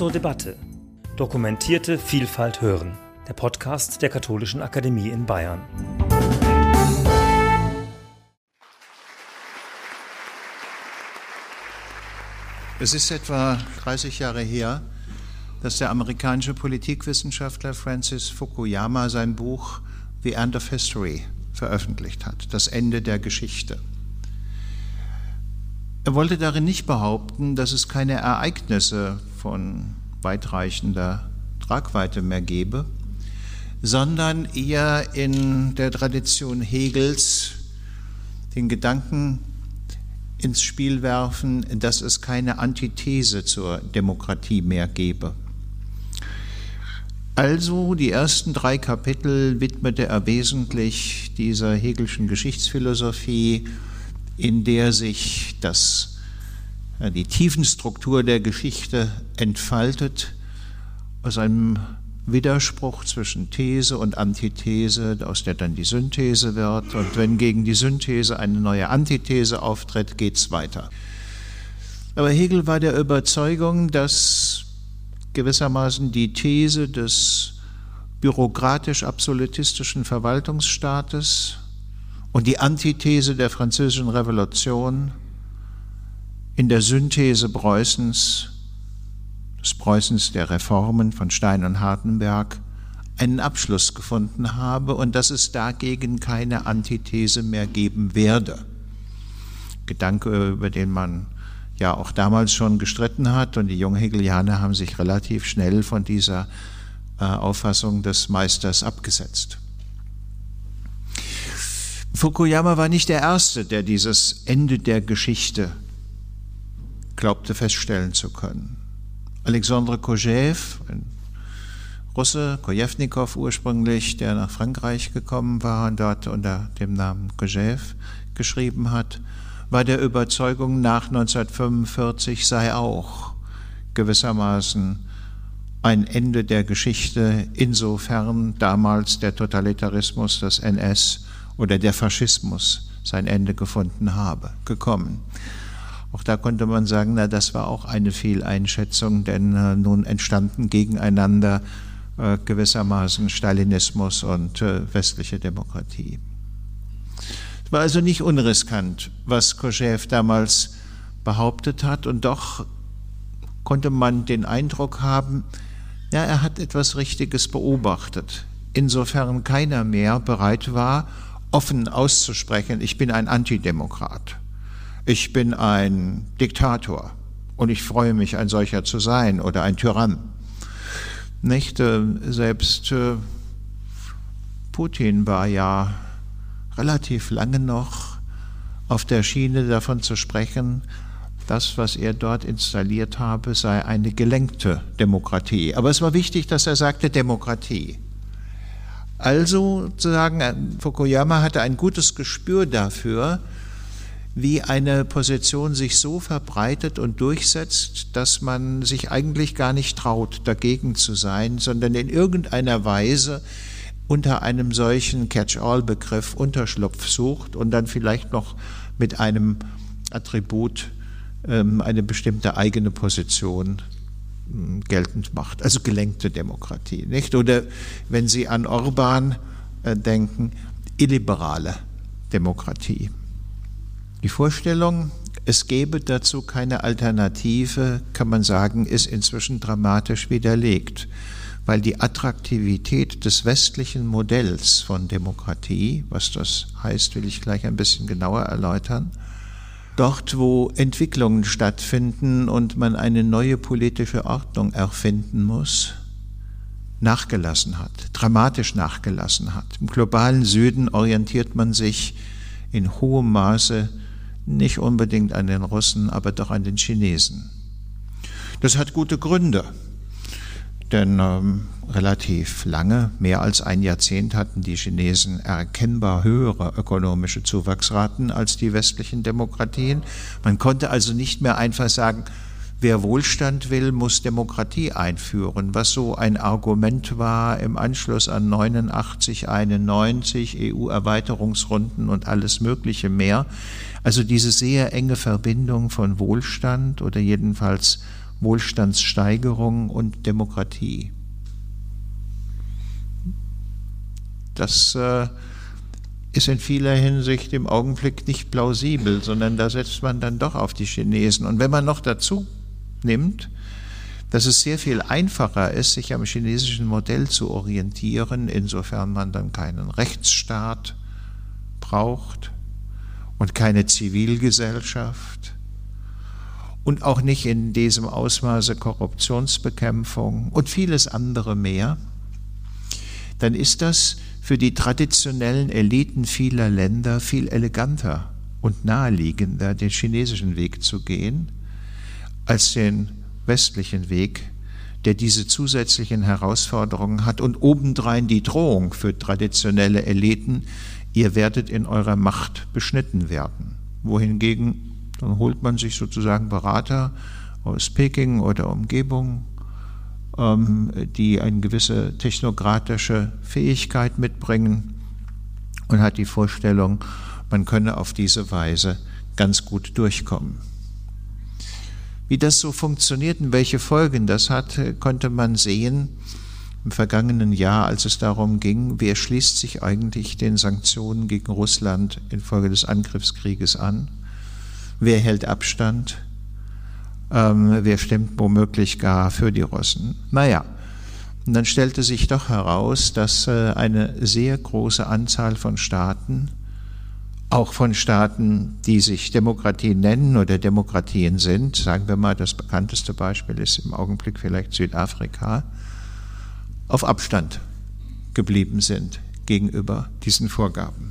zur Debatte. Dokumentierte Vielfalt hören. Der Podcast der Katholischen Akademie in Bayern. Es ist etwa 30 Jahre her, dass der amerikanische Politikwissenschaftler Francis Fukuyama sein Buch The End of History veröffentlicht hat, das Ende der Geschichte. Er wollte darin nicht behaupten, dass es keine Ereignisse von weitreichender Tragweite mehr gebe, sondern eher in der Tradition Hegels den Gedanken ins Spiel werfen, dass es keine Antithese zur Demokratie mehr gebe. Also die ersten drei Kapitel widmete er wesentlich dieser Hegelschen Geschichtsphilosophie, in der sich das, die Tiefenstruktur der Geschichte entfaltet, aus einem Widerspruch zwischen These und Antithese, aus der dann die Synthese wird. Und wenn gegen die Synthese eine neue Antithese auftritt, geht es weiter. Aber Hegel war der Überzeugung, dass gewissermaßen die These des bürokratisch-absolutistischen Verwaltungsstaates und die Antithese der französischen Revolution in der Synthese Preußens des Preußens der Reformen von Stein und Hartenberg einen Abschluss gefunden habe und dass es dagegen keine Antithese mehr geben werde. Gedanke, über den man ja auch damals schon gestritten hat und die Junghegelianer haben sich relativ schnell von dieser äh, Auffassung des Meisters abgesetzt. Fukuyama war nicht der Erste, der dieses Ende der Geschichte glaubte feststellen zu können. Alexandre Kojève, ein Russe, Kojewnikow ursprünglich, der nach Frankreich gekommen war und dort unter dem Namen Kojève geschrieben hat, war der Überzeugung, nach 1945 sei auch gewissermaßen ein Ende der Geschichte, insofern damals der Totalitarismus, das NS oder der Faschismus sein Ende gefunden habe, gekommen. Auch da konnte man sagen, na, das war auch eine Fehleinschätzung, denn äh, nun entstanden gegeneinander äh, gewissermaßen Stalinismus und äh, westliche Demokratie. Es war also nicht unriskant, was Koschew damals behauptet hat, und doch konnte man den Eindruck haben, ja, er hat etwas Richtiges beobachtet, insofern keiner mehr bereit war, offen auszusprechen, ich bin ein Antidemokrat ich bin ein Diktator und ich freue mich, ein solcher zu sein oder ein Tyrann. Nicht? Äh, selbst äh, Putin war ja relativ lange noch auf der Schiene davon zu sprechen, das, was er dort installiert habe, sei eine gelenkte Demokratie. Aber es war wichtig, dass er sagte Demokratie. Also zu sagen, äh, Fukuyama hatte ein gutes Gespür dafür, wie eine Position sich so verbreitet und durchsetzt, dass man sich eigentlich gar nicht traut, dagegen zu sein, sondern in irgendeiner Weise unter einem solchen Catch-all-Begriff Unterschlupf sucht und dann vielleicht noch mit einem Attribut ähm, eine bestimmte eigene Position geltend macht. Also gelenkte Demokratie, nicht? Oder wenn Sie an Orban äh, denken, illiberale Demokratie. Die Vorstellung, es gäbe dazu keine Alternative, kann man sagen, ist inzwischen dramatisch widerlegt, weil die Attraktivität des westlichen Modells von Demokratie, was das heißt, will ich gleich ein bisschen genauer erläutern, dort, wo Entwicklungen stattfinden und man eine neue politische Ordnung erfinden muss, nachgelassen hat, dramatisch nachgelassen hat. Im globalen Süden orientiert man sich in hohem Maße nicht unbedingt an den Russen, aber doch an den Chinesen. Das hat gute Gründe, denn ähm, relativ lange, mehr als ein Jahrzehnt, hatten die Chinesen erkennbar höhere ökonomische Zuwachsraten als die westlichen Demokratien. Man konnte also nicht mehr einfach sagen, wer Wohlstand will, muss Demokratie einführen, was so ein Argument war im Anschluss an 89, 91, EU-Erweiterungsrunden und alles Mögliche mehr. Also diese sehr enge Verbindung von Wohlstand oder jedenfalls Wohlstandssteigerung und Demokratie. Das äh, ist in vieler Hinsicht im Augenblick nicht plausibel, sondern da setzt man dann doch auf die Chinesen. Und wenn man noch dazu nimmt, dass es sehr viel einfacher ist, sich am chinesischen Modell zu orientieren, insofern man dann keinen Rechtsstaat braucht und keine Zivilgesellschaft und auch nicht in diesem Ausmaße Korruptionsbekämpfung und vieles andere mehr, dann ist das für die traditionellen Eliten vieler Länder viel eleganter und naheliegender, den chinesischen Weg zu gehen, als den westlichen Weg, der diese zusätzlichen Herausforderungen hat und obendrein die Drohung für traditionelle Eliten, ihr werdet in eurer Macht beschnitten werden. Wohingegen, dann holt man sich sozusagen Berater aus Peking oder Umgebung, ähm, die eine gewisse technokratische Fähigkeit mitbringen und hat die Vorstellung, man könne auf diese Weise ganz gut durchkommen. Wie das so funktioniert und welche Folgen das hat, konnte man sehen im vergangenen Jahr, als es darum ging, wer schließt sich eigentlich den Sanktionen gegen Russland infolge des Angriffskrieges an, wer hält Abstand, ähm, wer stimmt womöglich gar für die Russen. Naja, und dann stellte sich doch heraus, dass äh, eine sehr große Anzahl von Staaten auch von Staaten, die sich Demokratie nennen oder Demokratien sind. Sagen wir mal, das bekannteste Beispiel ist im Augenblick vielleicht Südafrika, auf Abstand geblieben sind gegenüber diesen Vorgaben.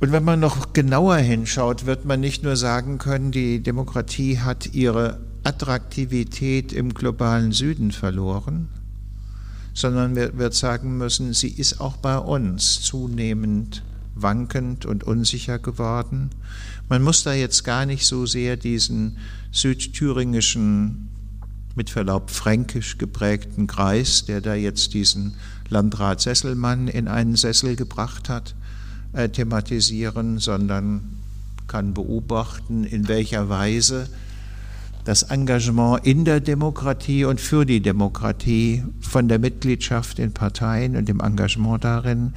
Und wenn man noch genauer hinschaut, wird man nicht nur sagen können, die Demokratie hat ihre Attraktivität im globalen Süden verloren, sondern wir wird sagen müssen, sie ist auch bei uns zunehmend wankend und unsicher geworden. Man muss da jetzt gar nicht so sehr diesen südthüringischen, mit Verlaub fränkisch geprägten Kreis, der da jetzt diesen Landrat Sesselmann in einen Sessel gebracht hat, äh, thematisieren, sondern kann beobachten, in welcher Weise das Engagement in der Demokratie und für die Demokratie von der Mitgliedschaft in Parteien und dem Engagement darin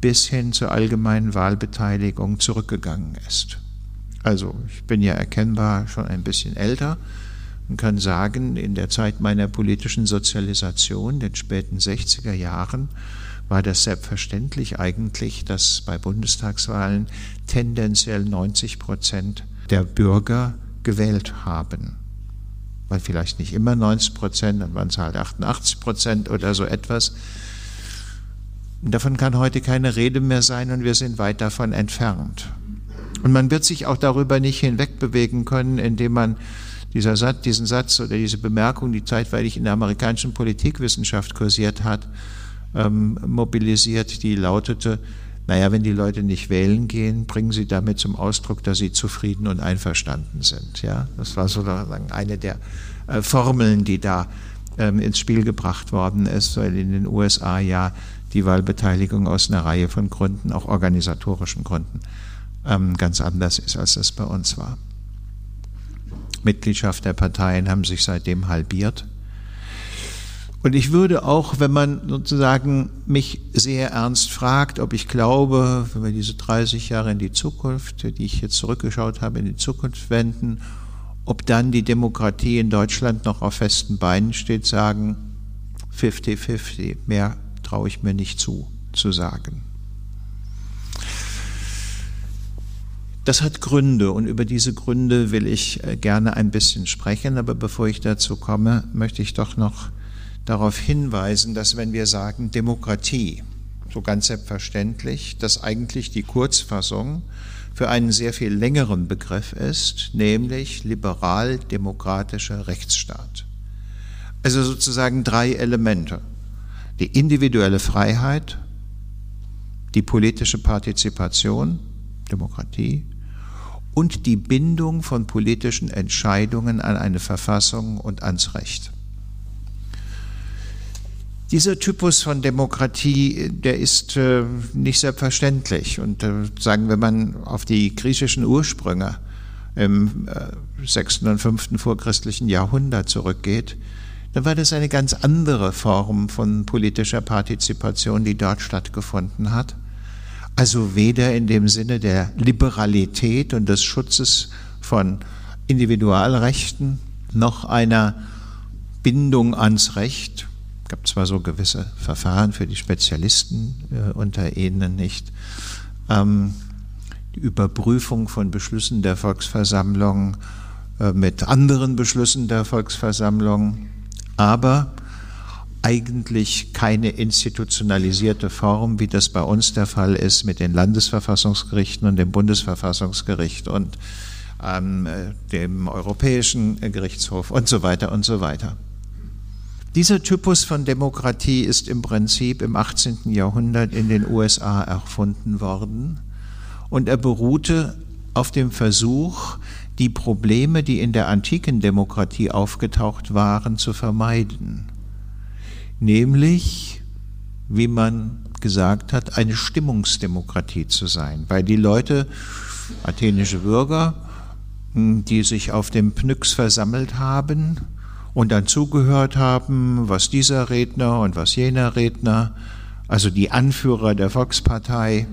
bis hin zur allgemeinen Wahlbeteiligung zurückgegangen ist. Also ich bin ja erkennbar schon ein bisschen älter und kann sagen, in der Zeit meiner politischen Sozialisation, den späten 60er Jahren, war das selbstverständlich eigentlich, dass bei Bundestagswahlen tendenziell 90 Prozent der Bürger gewählt haben weil vielleicht nicht immer 90 Prozent, dann waren es halt 88 Prozent oder so etwas. Und davon kann heute keine Rede mehr sein und wir sind weit davon entfernt. Und man wird sich auch darüber nicht hinwegbewegen können, indem man dieser Satz, diesen Satz oder diese Bemerkung, die zeitweilig in der amerikanischen Politikwissenschaft kursiert hat, ähm, mobilisiert, die lautete, naja, wenn die Leute nicht wählen gehen, bringen sie damit zum Ausdruck, dass sie zufrieden und einverstanden sind. Ja, das war sozusagen eine der äh, Formeln, die da ähm, ins Spiel gebracht worden ist, weil in den USA ja die Wahlbeteiligung aus einer Reihe von Gründen, auch organisatorischen Gründen, ähm, ganz anders ist, als das bei uns war. Mitgliedschaft der Parteien haben sich seitdem halbiert. Und ich würde auch, wenn man sozusagen mich sehr ernst fragt, ob ich glaube, wenn wir diese 30 Jahre in die Zukunft, die ich jetzt zurückgeschaut habe, in die Zukunft wenden, ob dann die Demokratie in Deutschland noch auf festen Beinen steht, sagen 50-50. Mehr traue ich mir nicht zu, zu sagen. Das hat Gründe und über diese Gründe will ich äh, gerne ein bisschen sprechen, aber bevor ich dazu komme, möchte ich doch noch darauf hinweisen, dass wenn wir sagen Demokratie, so ganz selbstverständlich, dass eigentlich die Kurzfassung für einen sehr viel längeren Begriff ist, nämlich liberal-demokratischer Rechtsstaat. Also sozusagen drei Elemente. Die individuelle Freiheit, die politische Partizipation, Demokratie, und die Bindung von politischen Entscheidungen an eine Verfassung und ans Recht. Dieser Typus von Demokratie, der ist äh, nicht selbstverständlich. Und äh, sagen, wenn man auf die griechischen Ursprünge im äh, 6. und 5. vorchristlichen Jahrhundert zurückgeht, dann war das eine ganz andere Form von politischer Partizipation, die dort stattgefunden hat. Also weder in dem Sinne der Liberalität und des Schutzes von Individualrechten noch einer Bindung ans Recht. Gab zwar so gewisse Verfahren für die Spezialisten äh, unter ihnen nicht. Ähm, die Überprüfung von Beschlüssen der Volksversammlung äh, mit anderen Beschlüssen der Volksversammlung, aber eigentlich keine institutionalisierte Form, wie das bei uns der Fall ist mit den Landesverfassungsgerichten und dem Bundesverfassungsgericht und ähm, dem Europäischen Gerichtshof und so weiter und so weiter. Dieser Typus von Demokratie ist im Prinzip im 18. Jahrhundert in den USA erfunden worden und er beruhte auf dem Versuch, die Probleme, die in der antiken Demokratie aufgetaucht waren, zu vermeiden nämlich, wie man gesagt hat, eine Stimmungsdemokratie zu sein, weil die Leute, athenische Bürger, hm, die sich auf dem Pnyx versammelt haben und dann zugehört haben, was dieser Redner und was jener Redner, also die Anführer der Volkspartei,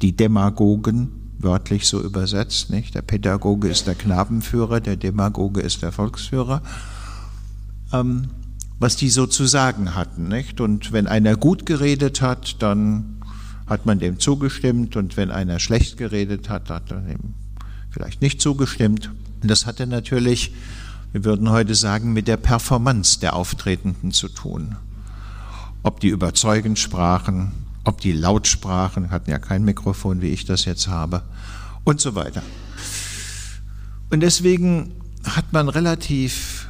die Demagogen, wörtlich so übersetzt, nicht? Der Pädagoge ist der Knabenführer, der Demagoge ist der Volksführer. Ähm, was die so zu sagen hatten. Nicht? Und wenn einer gut geredet hat, dann hat man dem zugestimmt und wenn einer schlecht geredet hat, hat man dem vielleicht nicht zugestimmt. Und das hatte natürlich, wir würden heute sagen, mit der Performance der Auftretenden zu tun. Ob die überzeugend sprachen, ob die laut sprachen, hatten ja kein Mikrofon, wie ich das jetzt habe, und so weiter. Und deswegen hat man relativ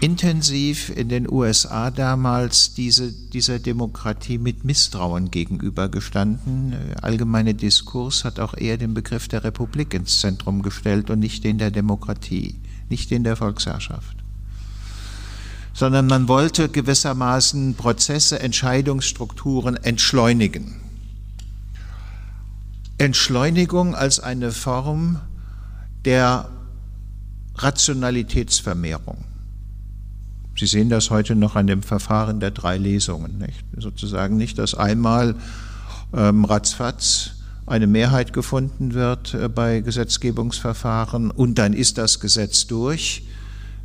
intensiv in den USA damals diese, dieser Demokratie mit Misstrauen gegenübergestanden. Allgemeine Diskurs hat auch eher den Begriff der Republik ins Zentrum gestellt und nicht den der Demokratie, nicht den der Volksherrschaft. Sondern man wollte gewissermaßen Prozesse, Entscheidungsstrukturen entschleunigen. Entschleunigung als eine Form der Rationalitätsvermehrung. Sie sehen das heute noch an dem Verfahren der drei Lesungen. Nicht? Sozusagen nicht, dass einmal ähm, ratzfatz eine Mehrheit gefunden wird äh, bei Gesetzgebungsverfahren und dann ist das Gesetz durch,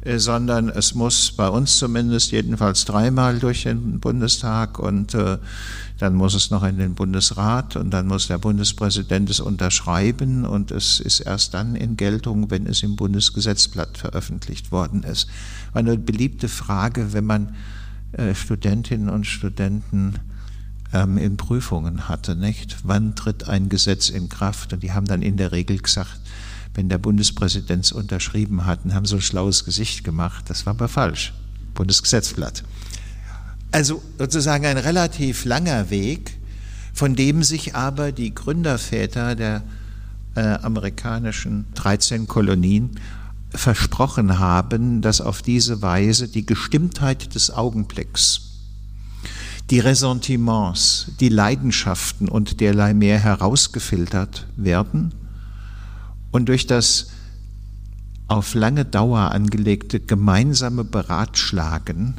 äh, sondern es muss bei uns zumindest jedenfalls dreimal durch den Bundestag und äh, dann muss es noch in den Bundesrat und dann muss der Bundespräsident es unterschreiben und es ist erst dann in Geltung, wenn es im Bundesgesetzblatt veröffentlicht worden ist. Eine beliebte Frage, wenn man Studentinnen und Studenten ähm, in Prüfungen hatte, nicht? Wann tritt ein Gesetz in Kraft? Und die haben dann in der Regel gesagt, wenn der Bundespräsident es unterschrieben hat, und haben so ein schlaues Gesicht gemacht. Das war aber falsch. Bundesgesetzblatt. Also sozusagen ein relativ langer Weg, von dem sich aber die Gründerväter der äh, amerikanischen 13 Kolonien versprochen haben, dass auf diese Weise die Gestimmtheit des Augenblicks, die Ressentiments, die Leidenschaften und derlei mehr herausgefiltert werden und durch das auf lange Dauer angelegte gemeinsame Beratschlagen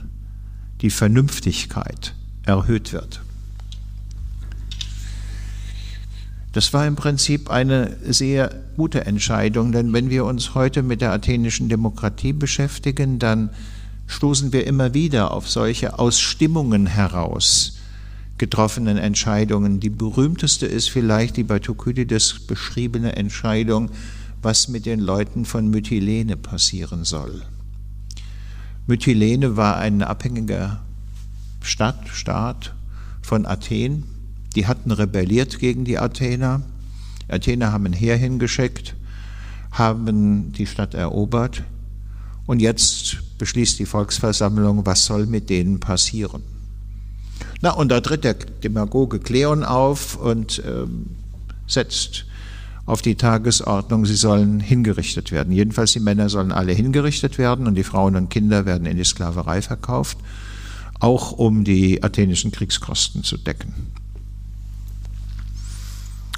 die Vernünftigkeit erhöht wird. Das war im Prinzip eine sehr gute Entscheidung, denn wenn wir uns heute mit der athenischen Demokratie beschäftigen, dann stoßen wir immer wieder auf solche aus Stimmungen heraus getroffenen Entscheidungen. Die berühmteste ist vielleicht die bei Thukydides beschriebene Entscheidung, was mit den Leuten von Mytilene passieren soll. Mytilene war ein abhängiger Stadt, Staat von Athen. Die hatten rebelliert gegen die Athener. Athener haben ein Heer hingeschickt, haben die Stadt erobert und jetzt beschließt die Volksversammlung, was soll mit denen passieren. Na, und da tritt der Demagoge Kleon auf und ähm, setzt auf die Tagesordnung, sie sollen hingerichtet werden. Jedenfalls die Männer sollen alle hingerichtet werden und die Frauen und Kinder werden in die Sklaverei verkauft, auch um die athenischen Kriegskosten zu decken.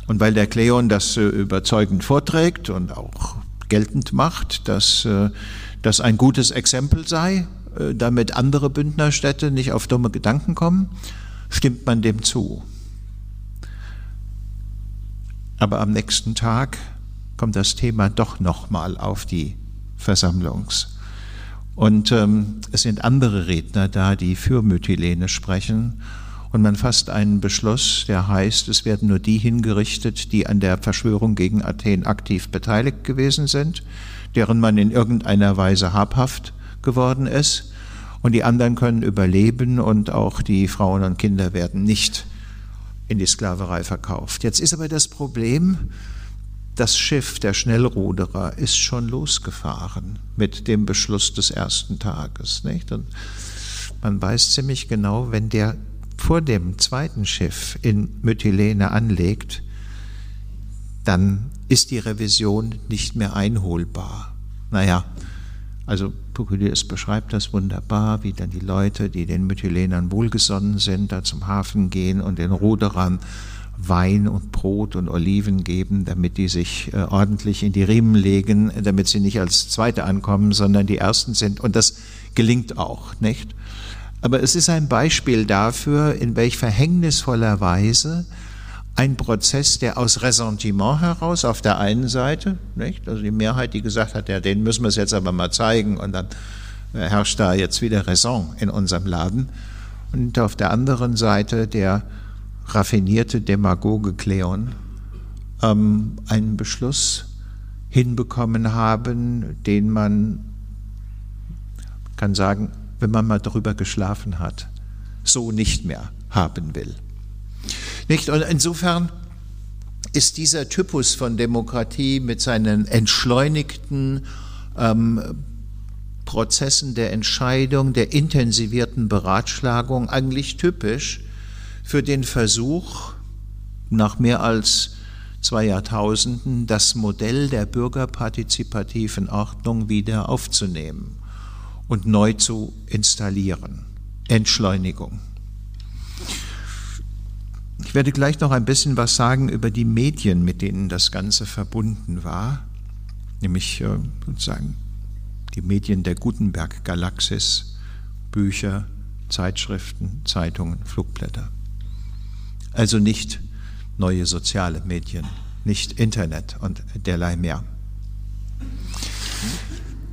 Und weil der Kleon das überzeugend vorträgt und auch geltend macht, dass äh, das ein gutes Exempel sei, äh, damit andere Bündnerstädte nicht auf dumme Gedanken kommen, stimmt man dem zu. Aber am nächsten Tag kommt das Thema doch nochmal auf die Versammlungs- und ähm, es sind andere Redner da, die für Mytilene sprechen. Und man fasst einen Beschluss, der heißt, es werden nur die hingerichtet, die an der Verschwörung gegen Athen aktiv beteiligt gewesen sind, deren man in irgendeiner Weise habhaft geworden ist. Und die anderen können überleben und auch die Frauen und Kinder werden nicht in die Sklaverei verkauft. Jetzt ist aber das Problem, das Schiff der Schnellruderer ist schon losgefahren mit dem Beschluss des ersten Tages. Nicht? Und man weiß ziemlich genau, wenn der vor dem zweiten Schiff in Mytilene anlegt, dann ist die Revision nicht mehr einholbar. Naja, also Pukulius beschreibt das wunderbar, wie dann die Leute, die den Mytilenern wohlgesonnen sind, da zum Hafen gehen und den Ruderern Wein und Brot und Oliven geben, damit die sich äh, ordentlich in die Riemen legen, damit sie nicht als Zweite ankommen, sondern die Ersten sind. Und das gelingt auch, nicht? Aber es ist ein Beispiel dafür, in welch verhängnisvoller Weise ein Prozess, der aus Ressentiment heraus auf der einen Seite, nicht? also die Mehrheit, die gesagt hat, ja, den müssen wir es jetzt aber mal zeigen und dann äh, herrscht da jetzt wieder Raison in unserem Laden. Und auf der anderen Seite der raffinierte Demagoge Kleon ähm, einen Beschluss hinbekommen haben, den man kann sagen, wenn man mal darüber geschlafen hat, so nicht mehr haben will. Nicht? Und insofern ist dieser Typus von Demokratie mit seinen entschleunigten ähm, Prozessen der Entscheidung, der intensivierten Beratschlagung eigentlich typisch für den Versuch, nach mehr als zwei Jahrtausenden das Modell der bürgerpartizipativen Ordnung wieder aufzunehmen und neu zu installieren. Entschleunigung. Ich werde gleich noch ein bisschen was sagen über die Medien, mit denen das Ganze verbunden war, nämlich äh, sozusagen die Medien der Gutenberg-Galaxis, Bücher, Zeitschriften, Zeitungen, Flugblätter. Also nicht neue soziale Medien, nicht Internet und derlei mehr.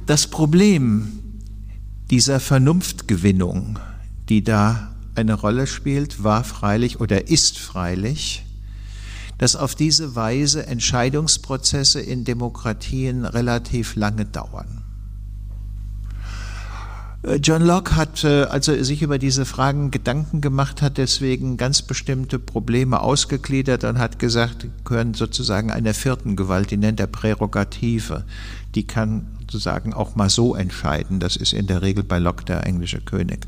Das Problem dieser Vernunftgewinnung, die da eine Rolle spielt, war freilich oder ist freilich, dass auf diese Weise Entscheidungsprozesse in Demokratien relativ lange dauern. Äh, John Locke hat, äh, als er sich über diese Fragen Gedanken gemacht hat, deswegen ganz bestimmte Probleme ausgegliedert und hat gesagt, gehören sozusagen einer vierten Gewalt, die nennt er Prärogative. Die kann sozusagen auch mal so entscheiden. Das ist in der Regel bei Locke der englische König.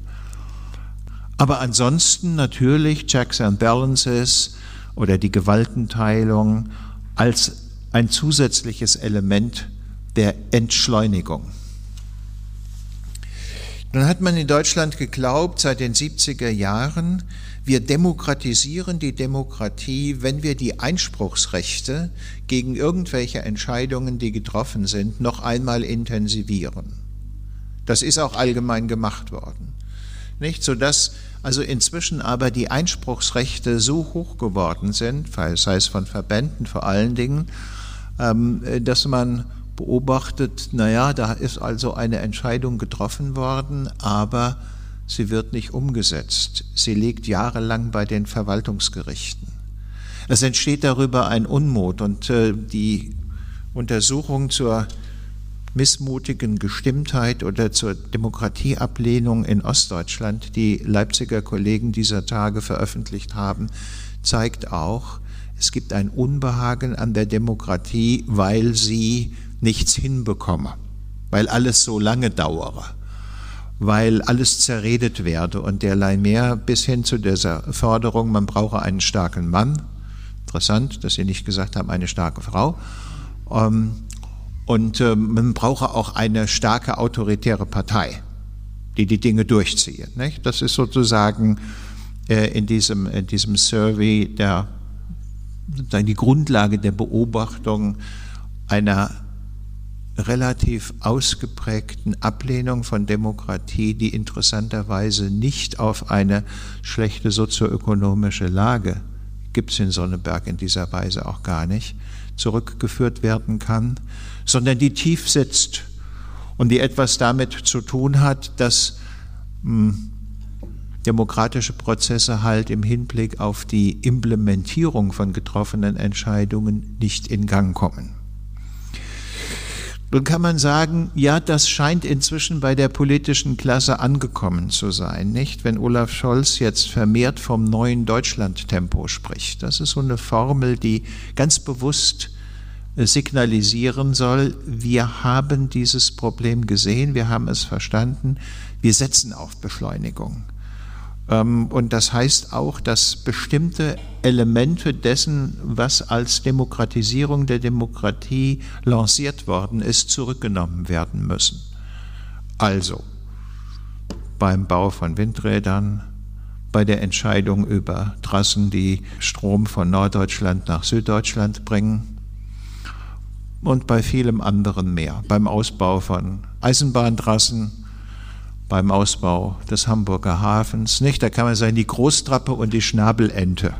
Aber ansonsten natürlich Checks and Balances oder die Gewaltenteilung als ein zusätzliches Element der Entschleunigung. Nun hat man in Deutschland geglaubt, seit den 70er Jahren, wir demokratisieren die Demokratie, wenn wir die Einspruchsrechte gegen irgendwelche Entscheidungen, die getroffen sind, noch einmal intensivieren. Das ist auch allgemein gemacht worden. Nicht, sodass also inzwischen aber die Einspruchsrechte so hoch geworden sind, sei es von Verbänden vor allen Dingen, ähm, dass man beobachtet, naja, da ist also eine Entscheidung getroffen worden, aber sie wird nicht umgesetzt. Sie liegt jahrelang bei den Verwaltungsgerichten. Es entsteht darüber ein Unmut und äh, die Untersuchung zur missmutigen Gestimmtheit oder zur Demokratieablehnung in Ostdeutschland, die Leipziger Kollegen dieser Tage veröffentlicht haben, zeigt auch, es gibt ein Unbehagen an der Demokratie, weil sie nichts hinbekomme, weil alles so lange dauere, weil alles zerredet werde und derlei mehr bis hin zu dieser Forderung, man brauche einen starken Mann. Interessant, dass Sie nicht gesagt haben, eine starke Frau. Ähm, und ähm, man brauche auch eine starke autoritäre Partei, die die Dinge durchziehe. Das ist sozusagen äh, in diesem, in diesem Survey der, die Grundlage der Beobachtung einer relativ ausgeprägten Ablehnung von Demokratie, die interessanterweise nicht auf eine schlechte sozioökonomische Lage, gibt es in Sonneberg in dieser Weise auch gar nicht, zurückgeführt werden kann, sondern die tief sitzt und die etwas damit zu tun hat, dass hm, demokratische Prozesse halt im Hinblick auf die Implementierung von getroffenen Entscheidungen nicht in Gang kommen. Nun kann man sagen, ja, das scheint inzwischen bei der politischen Klasse angekommen zu sein, nicht? Wenn Olaf Scholz jetzt vermehrt vom neuen Deutschland-Tempo spricht. Das ist so eine Formel, die ganz bewusst signalisieren soll, wir haben dieses Problem gesehen, wir haben es verstanden, wir setzen auf Beschleunigung. Ähm, und das heißt auch, dass bestimmte Elemente dessen, was als Demokratisierung der Demokratie lanciert worden ist, zurückgenommen werden müssen. Also beim Bau von Windrädern, bei der Entscheidung über Trassen, die Strom von Norddeutschland nach Süddeutschland bringen und bei vielem anderen mehr, beim Ausbau von Eisenbahntrassen, beim Ausbau des Hamburger Hafens. Nicht? Da kann man sagen, die Großtrappe und die Schnabelente,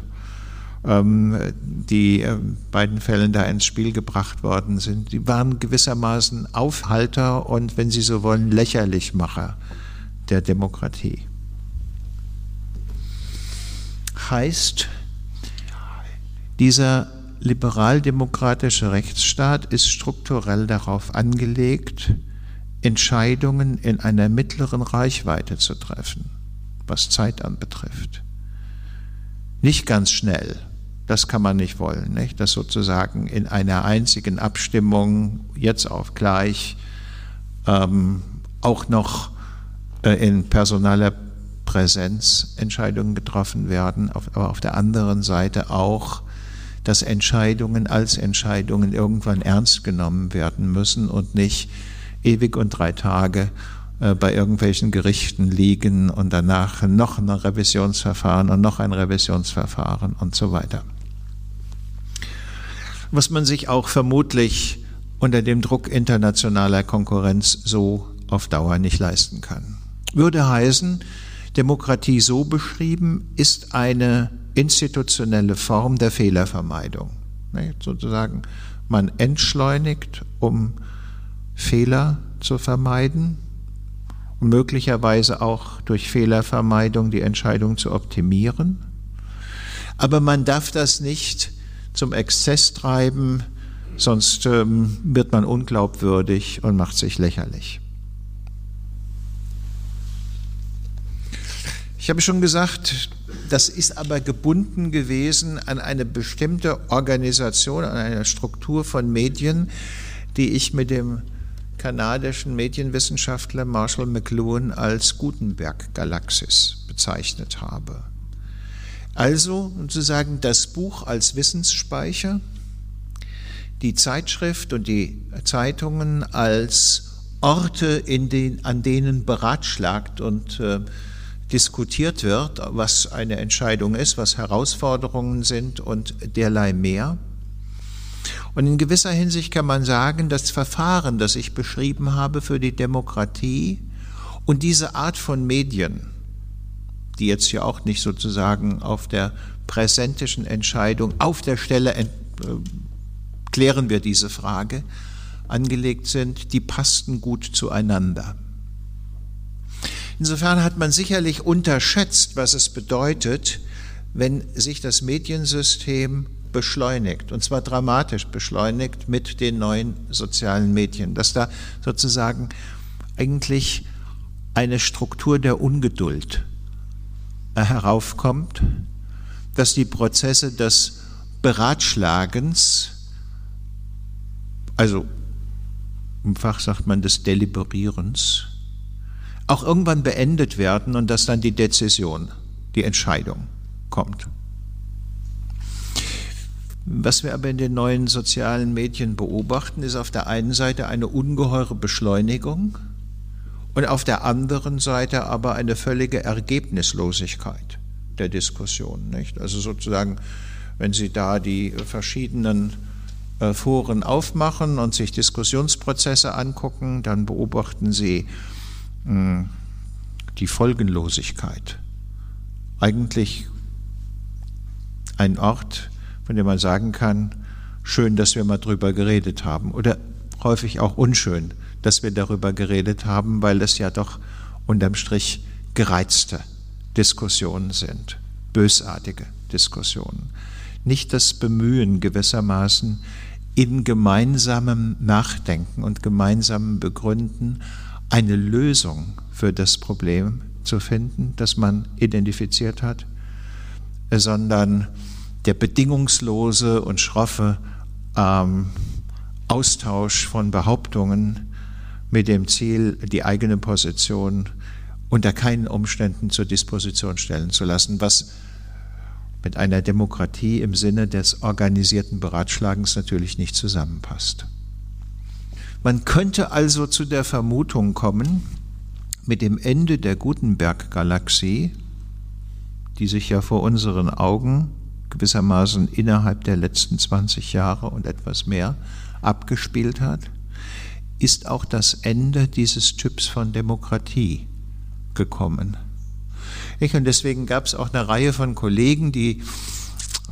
ähm, die äh, beiden Fällen da ins Spiel gebracht worden sind, die waren gewissermaßen Aufhalter und, wenn Sie so wollen, Lächerlichmacher der Demokratie. Heißt, dieser liberaldemokratische Rechtsstaat ist strukturell darauf angelegt, Entscheidungen in einer mittleren Reichweite zu treffen, was Zeit anbetrifft. Nicht ganz schnell, das kann man nicht wollen, nicht? dass sozusagen in einer einzigen Abstimmung jetzt auf gleich ähm, auch noch äh, in personaler Präsenz Entscheidungen getroffen werden, auf, aber auf der anderen Seite auch, dass Entscheidungen als Entscheidungen irgendwann ernst genommen werden müssen und nicht ewig und drei Tage äh, bei irgendwelchen Gerichten liegen und danach noch ein Revisionsverfahren und noch ein Revisionsverfahren und so weiter. Was man sich auch vermutlich unter dem Druck internationaler Konkurrenz so auf Dauer nicht leisten kann. Würde heißen, Demokratie so beschrieben ist eine institutionelle Form der Fehlervermeidung. Sozusagen, man entschleunigt, um Fehler zu vermeiden und möglicherweise auch durch Fehlervermeidung die Entscheidung zu optimieren. Aber man darf das nicht zum Exzess treiben, sonst ähm, wird man unglaubwürdig und macht sich lächerlich. Ich habe schon gesagt, das ist aber gebunden gewesen an eine bestimmte Organisation, an eine Struktur von Medien, die ich mit dem kanadischen Medienwissenschaftler Marshall McLuhan als Gutenberg-Galaxis bezeichnet habe. Also sozusagen das Buch als Wissensspeicher, die Zeitschrift und die Zeitungen als Orte, den, an denen beratschlagt und äh, diskutiert wird, was eine Entscheidung ist, was Herausforderungen sind und derlei mehr. Und in gewisser Hinsicht kann man sagen, das Verfahren, das ich beschrieben habe für die Demokratie und diese Art von Medien, die jetzt ja auch nicht sozusagen auf der präsentischen Entscheidung, auf der Stelle äh, klären wir diese Frage, angelegt sind, die passten gut zueinander. Insofern hat man sicherlich unterschätzt, was es bedeutet, wenn sich das Mediensystem beschleunigt, und zwar dramatisch beschleunigt mit den neuen sozialen Medien, dass da sozusagen eigentlich eine Struktur der Ungeduld äh, heraufkommt, dass die Prozesse des Beratschlagens, also im Fach sagt man des Deliberierens, auch irgendwann beendet werden und dass dann die Dezession, die Entscheidung kommt. Was wir aber in den neuen sozialen Medien beobachten, ist auf der einen Seite eine ungeheure Beschleunigung und auf der anderen Seite aber eine völlige Ergebnislosigkeit der Diskussion. Nicht? Also sozusagen, wenn Sie da die verschiedenen äh, Foren aufmachen und sich Diskussionsprozesse angucken, dann beobachten Sie die Folgenlosigkeit. Eigentlich ein Ort, von dem man sagen kann, schön, dass wir mal drüber geredet haben oder häufig auch unschön, dass wir darüber geredet haben, weil es ja doch unterm Strich gereizte Diskussionen sind, bösartige Diskussionen. Nicht das Bemühen gewissermaßen in gemeinsamem Nachdenken und gemeinsamem Begründen eine Lösung für das Problem zu finden, das man identifiziert hat, sondern der bedingungslose und schroffe ähm, Austausch von Behauptungen mit dem Ziel, die eigene Position unter keinen Umständen zur Disposition stellen zu lassen, was mit einer Demokratie im Sinne des organisierten Beratschlagens natürlich nicht zusammenpasst. Man könnte also zu der Vermutung kommen, mit dem Ende der Gutenberg-Galaxie, die sich ja vor unseren Augen gewissermaßen innerhalb der letzten 20 Jahre und etwas mehr abgespielt hat, ist auch das Ende dieses Typs von Demokratie gekommen. Und deswegen gab es auch eine Reihe von Kollegen, die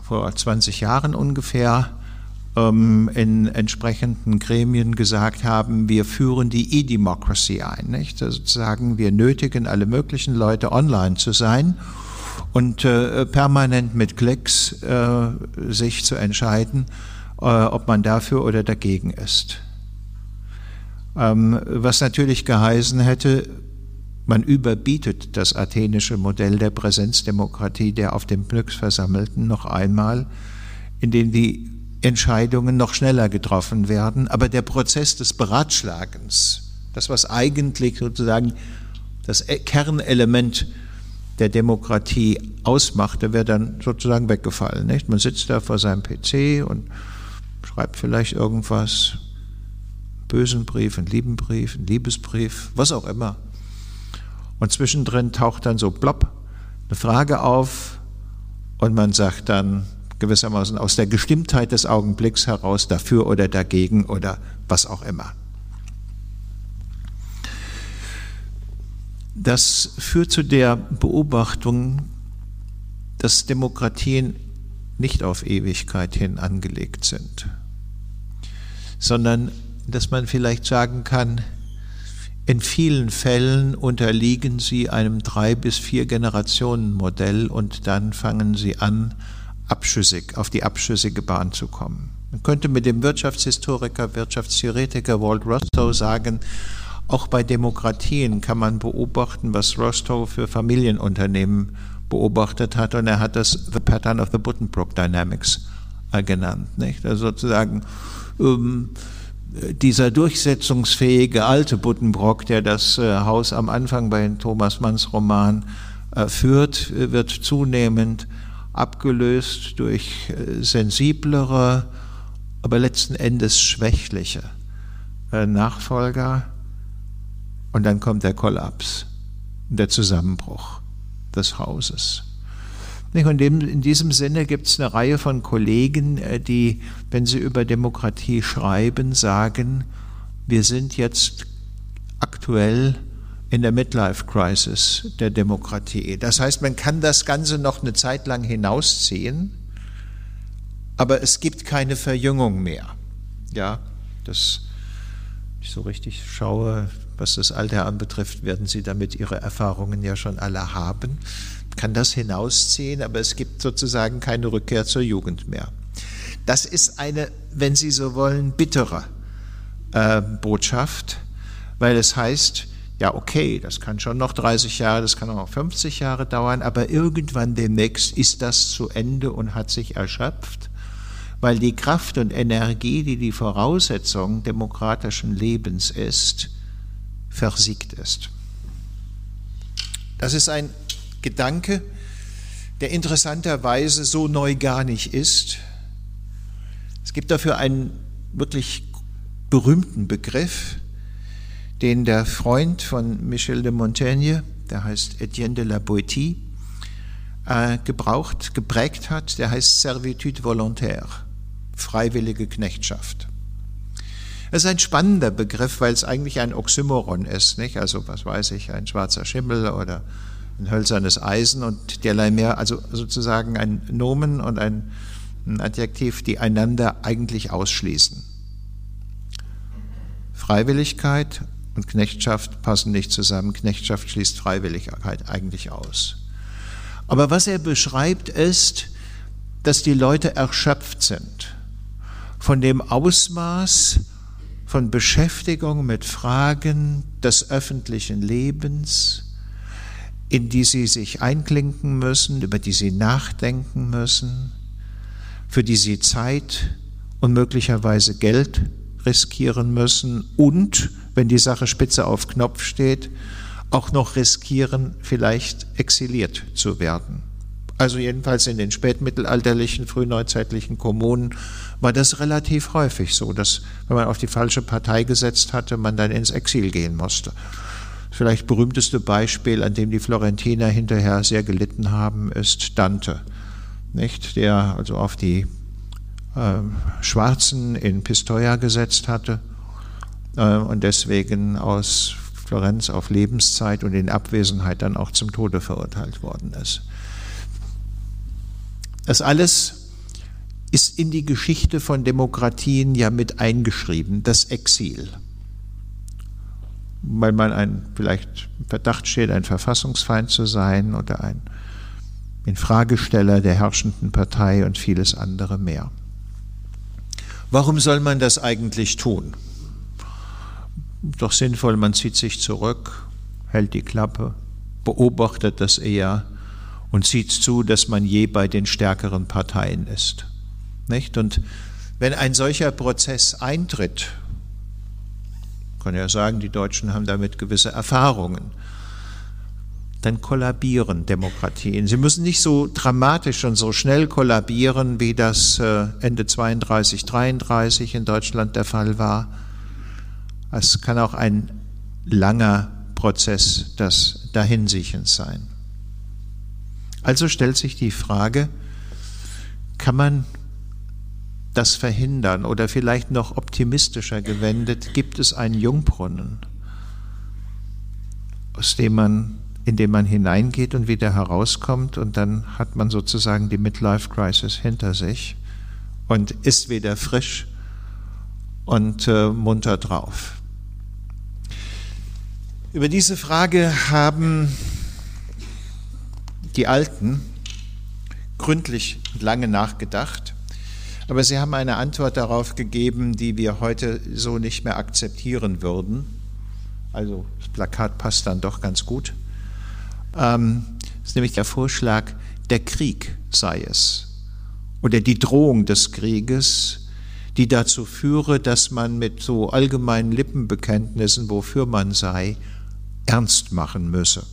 vor 20 Jahren ungefähr ähm, in entsprechenden Gremien gesagt haben, wir führen die E-Democracy ein. Nicht? Also sozusagen, wir nötigen alle möglichen Leute online zu sein und äh, permanent mit Klicks äh, sich zu entscheiden, äh, ob man dafür oder dagegen ist. Ähm, was natürlich geheißen hätte, man überbietet das athenische Modell der Präsenzdemokratie der auf dem Glücksversammelten noch einmal, in dem die Entscheidungen noch schneller getroffen werden, aber der Prozess des Beratschlagens, das was eigentlich sozusagen das Kernelement der Demokratie ausmachte, wäre dann sozusagen weggefallen. Nicht? Man sitzt da vor seinem PC und schreibt vielleicht irgendwas, bösen Brief, einen lieben Brief, einen Liebesbrief, was auch immer. Und zwischendrin taucht dann so plopp eine Frage auf und man sagt dann gewissermaßen aus der Gestimmtheit des Augenblicks heraus dafür oder dagegen oder was auch immer. Das führt zu der Beobachtung, dass Demokratien nicht auf Ewigkeit hin angelegt sind, sondern dass man vielleicht sagen kann, in vielen Fällen unterliegen sie einem drei bis vier Generationen Modell und dann fangen sie an, abschüssig auf die abschüssige Bahn zu kommen. Man könnte mit dem Wirtschaftshistoriker, Wirtschaftstheoretiker Walt Rostow sagen, auch bei Demokratien kann man beobachten, was Rostow für Familienunternehmen beobachtet hat. Und er hat das The Pattern of the Buddenbrook Dynamics äh, genannt. Nicht? Also sozusagen ähm, dieser durchsetzungsfähige alte Buddenbrock, der das äh, Haus am Anfang bei Thomas Manns Roman äh, führt, wird zunehmend abgelöst durch äh, sensiblere, aber letzten Endes schwächliche äh, Nachfolger und dann kommt der Kollaps, der Zusammenbruch des Hauses. Und in diesem Sinne gibt es eine Reihe von Kollegen, äh, die, wenn sie über Demokratie schreiben, sagen, wir sind jetzt aktuell in der Midlife Crisis der Demokratie. Das heißt, man kann das Ganze noch eine Zeit lang hinausziehen, aber es gibt keine Verjüngung mehr. Ja, das ich so richtig schaue, was das Alter anbetrifft, werden Sie damit Ihre Erfahrungen ja schon alle haben. Kann das hinausziehen, aber es gibt sozusagen keine Rückkehr zur Jugend mehr. Das ist eine, wenn Sie so wollen, bittere äh, Botschaft, weil es heißt, ja, okay, das kann schon noch 30 Jahre, das kann auch noch 50 Jahre dauern, aber irgendwann demnächst ist das zu Ende und hat sich erschöpft weil die Kraft und Energie, die die Voraussetzung demokratischen Lebens ist, versiegt ist. Das ist ein Gedanke, der interessanterweise so neu gar nicht ist. Es gibt dafür einen wirklich berühmten Begriff, den der Freund von Michel de Montaigne, der heißt Etienne de la Boétie, äh, gebraucht, geprägt hat, der heißt Servitude volontaire freiwillige Knechtschaft. Das ist ein spannender Begriff, weil es eigentlich ein Oxymoron ist, nicht? Also, was weiß ich, ein schwarzer Schimmel oder ein hölzernes Eisen und derlei mehr, also sozusagen ein Nomen und ein Adjektiv, die einander eigentlich ausschließen. Freiwilligkeit und Knechtschaft passen nicht zusammen. Knechtschaft schließt Freiwilligkeit eigentlich aus. Aber was er beschreibt, ist, dass die Leute erschöpft sind von dem Ausmaß von Beschäftigung mit Fragen des öffentlichen Lebens, in die sie sich einklinken müssen, über die sie nachdenken müssen, für die sie Zeit und möglicherweise Geld riskieren müssen und, wenn die Sache spitze auf Knopf steht, auch noch riskieren, vielleicht exiliert zu werden. Also jedenfalls in den spätmittelalterlichen, frühneuzeitlichen Kommunen war das relativ häufig so, dass wenn man auf die falsche Partei gesetzt hatte, man dann ins Exil gehen musste. Vielleicht berühmteste Beispiel, an dem die Florentiner hinterher sehr gelitten haben, ist Dante, nicht? der also auf die äh, Schwarzen in Pistoia gesetzt hatte und deswegen aus Florenz auf Lebenszeit und in Abwesenheit dann auch zum Tode verurteilt worden ist. Das alles ist in die Geschichte von Demokratien ja mit eingeschrieben, das Exil. Weil man ein vielleicht Verdacht steht, ein Verfassungsfeind zu sein oder ein Infragesteller der herrschenden Partei und vieles andere mehr. Warum soll man das eigentlich tun? Doch sinnvoll, man zieht sich zurück, hält die Klappe, beobachtet das eher und sieht zu, dass man je bei den stärkeren Parteien ist. Nicht? Und wenn ein solcher Prozess eintritt, kann ja sagen, die Deutschen haben damit gewisse Erfahrungen, dann kollabieren Demokratien. Sie müssen nicht so dramatisch und so schnell kollabieren, wie das äh, Ende 32, 33 in Deutschland der Fall war. Es kann auch ein langer Prozess des Dahinsiechens sein. Also stellt sich die Frage, kann man das verhindern oder vielleicht noch optimistischer gewendet, gibt es einen Jungbrunnen, aus dem man, in den man hineingeht und wieder herauskommt und dann hat man sozusagen die Midlife Crisis hinter sich und ist wieder frisch und äh, munter drauf. Über diese Frage haben die Alten gründlich und lange nachgedacht, aber sie haben eine Antwort darauf gegeben, die wir heute so nicht mehr akzeptieren würden. Also das Plakat passt dann doch ganz gut. Ähm, das ist nämlich der Vorschlag, der Krieg sei es oder die Drohung des Krieges, die dazu führe, dass man mit so allgemeinen Lippenbekenntnissen, wofür man sei, ernst machen müsse.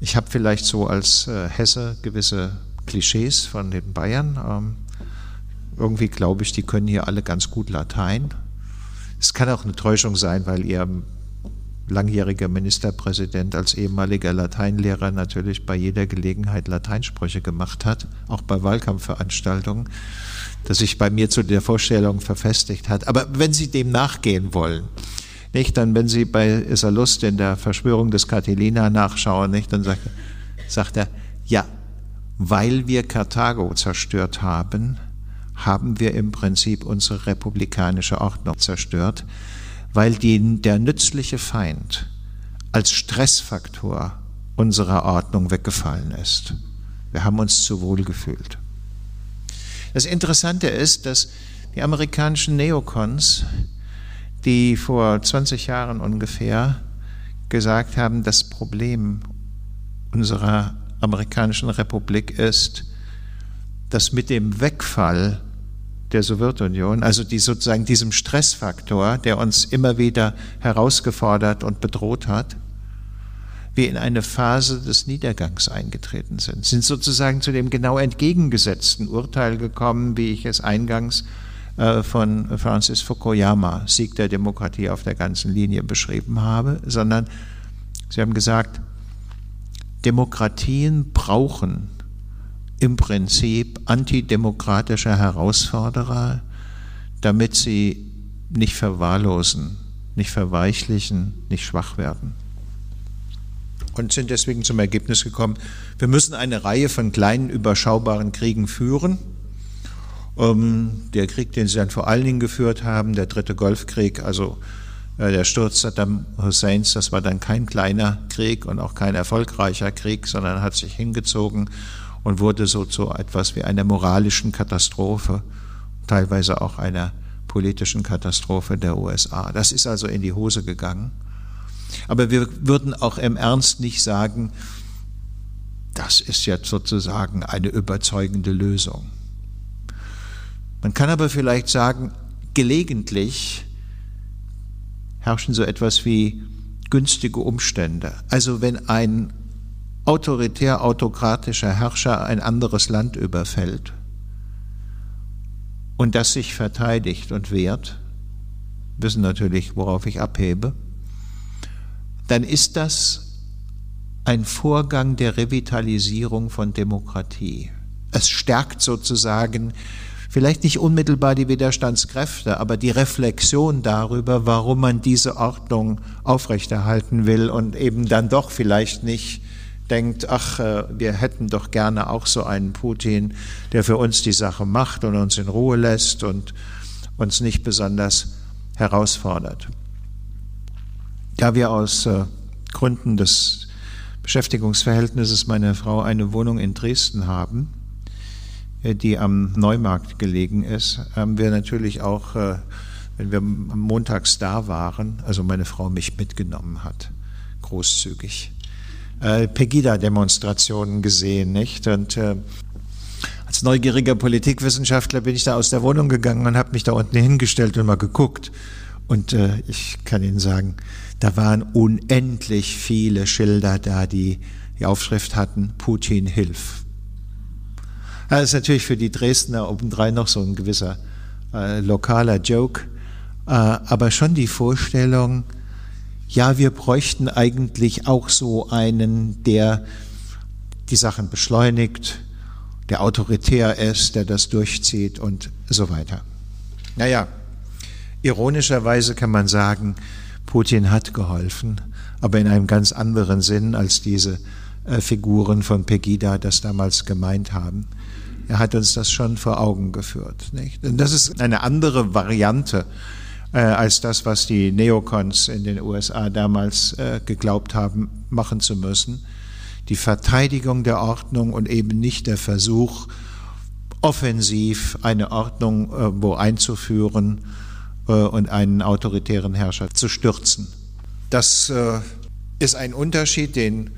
Ich habe vielleicht so als äh, Hesse gewisse Klischees von den Bayern. Ähm, irgendwie glaube ich, die können hier alle ganz gut Latein. Es kann auch eine Täuschung sein, weil ihr langjähriger Ministerpräsident als ehemaliger Lateinlehrer natürlich bei jeder Gelegenheit Lateinsprüche gemacht hat, auch bei Wahlkampfveranstaltungen, dass sich bei mir zu der Vorstellung verfestigt hat. Aber wenn Sie dem nachgehen wollen, nicht? Dann, wenn Sie bei Salust in der Verschwörung des Catilina nachschauen, nicht? dann sagt, sagt er, ja, weil wir Karthago zerstört haben, haben wir im Prinzip unsere republikanische Ordnung zerstört, weil die, der nützliche Feind als Stressfaktor unserer Ordnung weggefallen ist. Wir haben uns zu wohl gefühlt. Das Interessante ist, dass die amerikanischen Neokons die vor 20 Jahren ungefähr gesagt haben, das Problem unserer amerikanischen Republik ist, dass mit dem Wegfall der Sowjetunion, also die sozusagen diesem Stressfaktor, der uns immer wieder herausgefordert und bedroht hat, wir in eine Phase des Niedergangs eingetreten sind, sind sozusagen zu dem genau entgegengesetzten Urteil gekommen, wie ich es eingangs äh, von Francis Fukuyama, Sieg der Demokratie auf der ganzen Linie, beschrieben habe, sondern Sie haben gesagt, Demokratien brauchen im Prinzip antidemokratische Herausforderer, damit sie nicht verwahrlosen, nicht verweichlichen, nicht schwach werden. Und sind deswegen zum Ergebnis gekommen, wir müssen eine Reihe von kleinen, überschaubaren Kriegen führen. Ähm, der Krieg, den sie dann vor allen Dingen geführt haben, der dritte Golfkrieg, also äh, der Sturz Saddam Husseins, das war dann kein kleiner Krieg und auch kein erfolgreicher Krieg, sondern hat sich hingezogen und wurde so zu etwas wie einer moralischen Katastrophe, teilweise auch einer politischen Katastrophe der USA. Das ist also in die Hose gegangen. Aber wir würden auch im Ernst nicht sagen, das ist jetzt sozusagen eine überzeugende Lösung. Man kann aber vielleicht sagen, gelegentlich herrschen so etwas wie günstige Umstände. Also wenn ein autoritär-autokratischer Herrscher ein anderes Land überfällt und das sich verteidigt und wehrt, wissen natürlich, worauf ich abhebe, dann ist das ein Vorgang der Revitalisierung von Demokratie. Es stärkt sozusagen vielleicht nicht unmittelbar die Widerstandskräfte, aber die Reflexion darüber, warum man diese Ordnung aufrechterhalten will und eben dann doch vielleicht nicht denkt, ach, äh, wir hätten doch gerne auch so einen Putin, der für uns die Sache macht und uns in Ruhe lässt und uns nicht besonders herausfordert. Da wir aus äh, Gründen des Beschäftigungsverhältnisses meiner Frau eine Wohnung in Dresden haben, die am Neumarkt gelegen ist, haben wir natürlich auch, äh, wenn wir montags da waren, also meine Frau mich mitgenommen hat, großzügig, äh, Pegida-Demonstrationen gesehen, nicht? Und als neugieriger Politikwissenschaftler bin ich da aus der Wohnung gegangen und habe mich da unten hingestellt und mal geguckt. Und ich kann Ihnen sagen, da waren unendlich viele Schilder da, die die Aufschrift hatten, Putin hilf. Das ist natürlich für die Dresdner obendrein noch so ein gewisser äh, lokaler Joke, äh, aber schon die Vorstellung, ja, wir bräuchten eigentlich auch so einen, der die Sachen beschleunigt, der autoritär ist, der das durchzieht und so weiter. Naja, ironischerweise kann man sagen, Putin hat geholfen, aber in einem ganz anderen Sinn, als diese äh, Figuren von Pegida das damals gemeint haben. Er hat uns das schon vor Augen geführt. Nicht? Und das ist eine andere Variante äh, als das, was die Neocons in den USA damals äh, geglaubt haben, machen zu müssen. Die Verteidigung der Ordnung und eben nicht der Versuch, offensiv eine Ordnung äh, wo einzuführen äh, und einen autoritären Herrscher zu stürzen. Das äh, ist ein Unterschied, den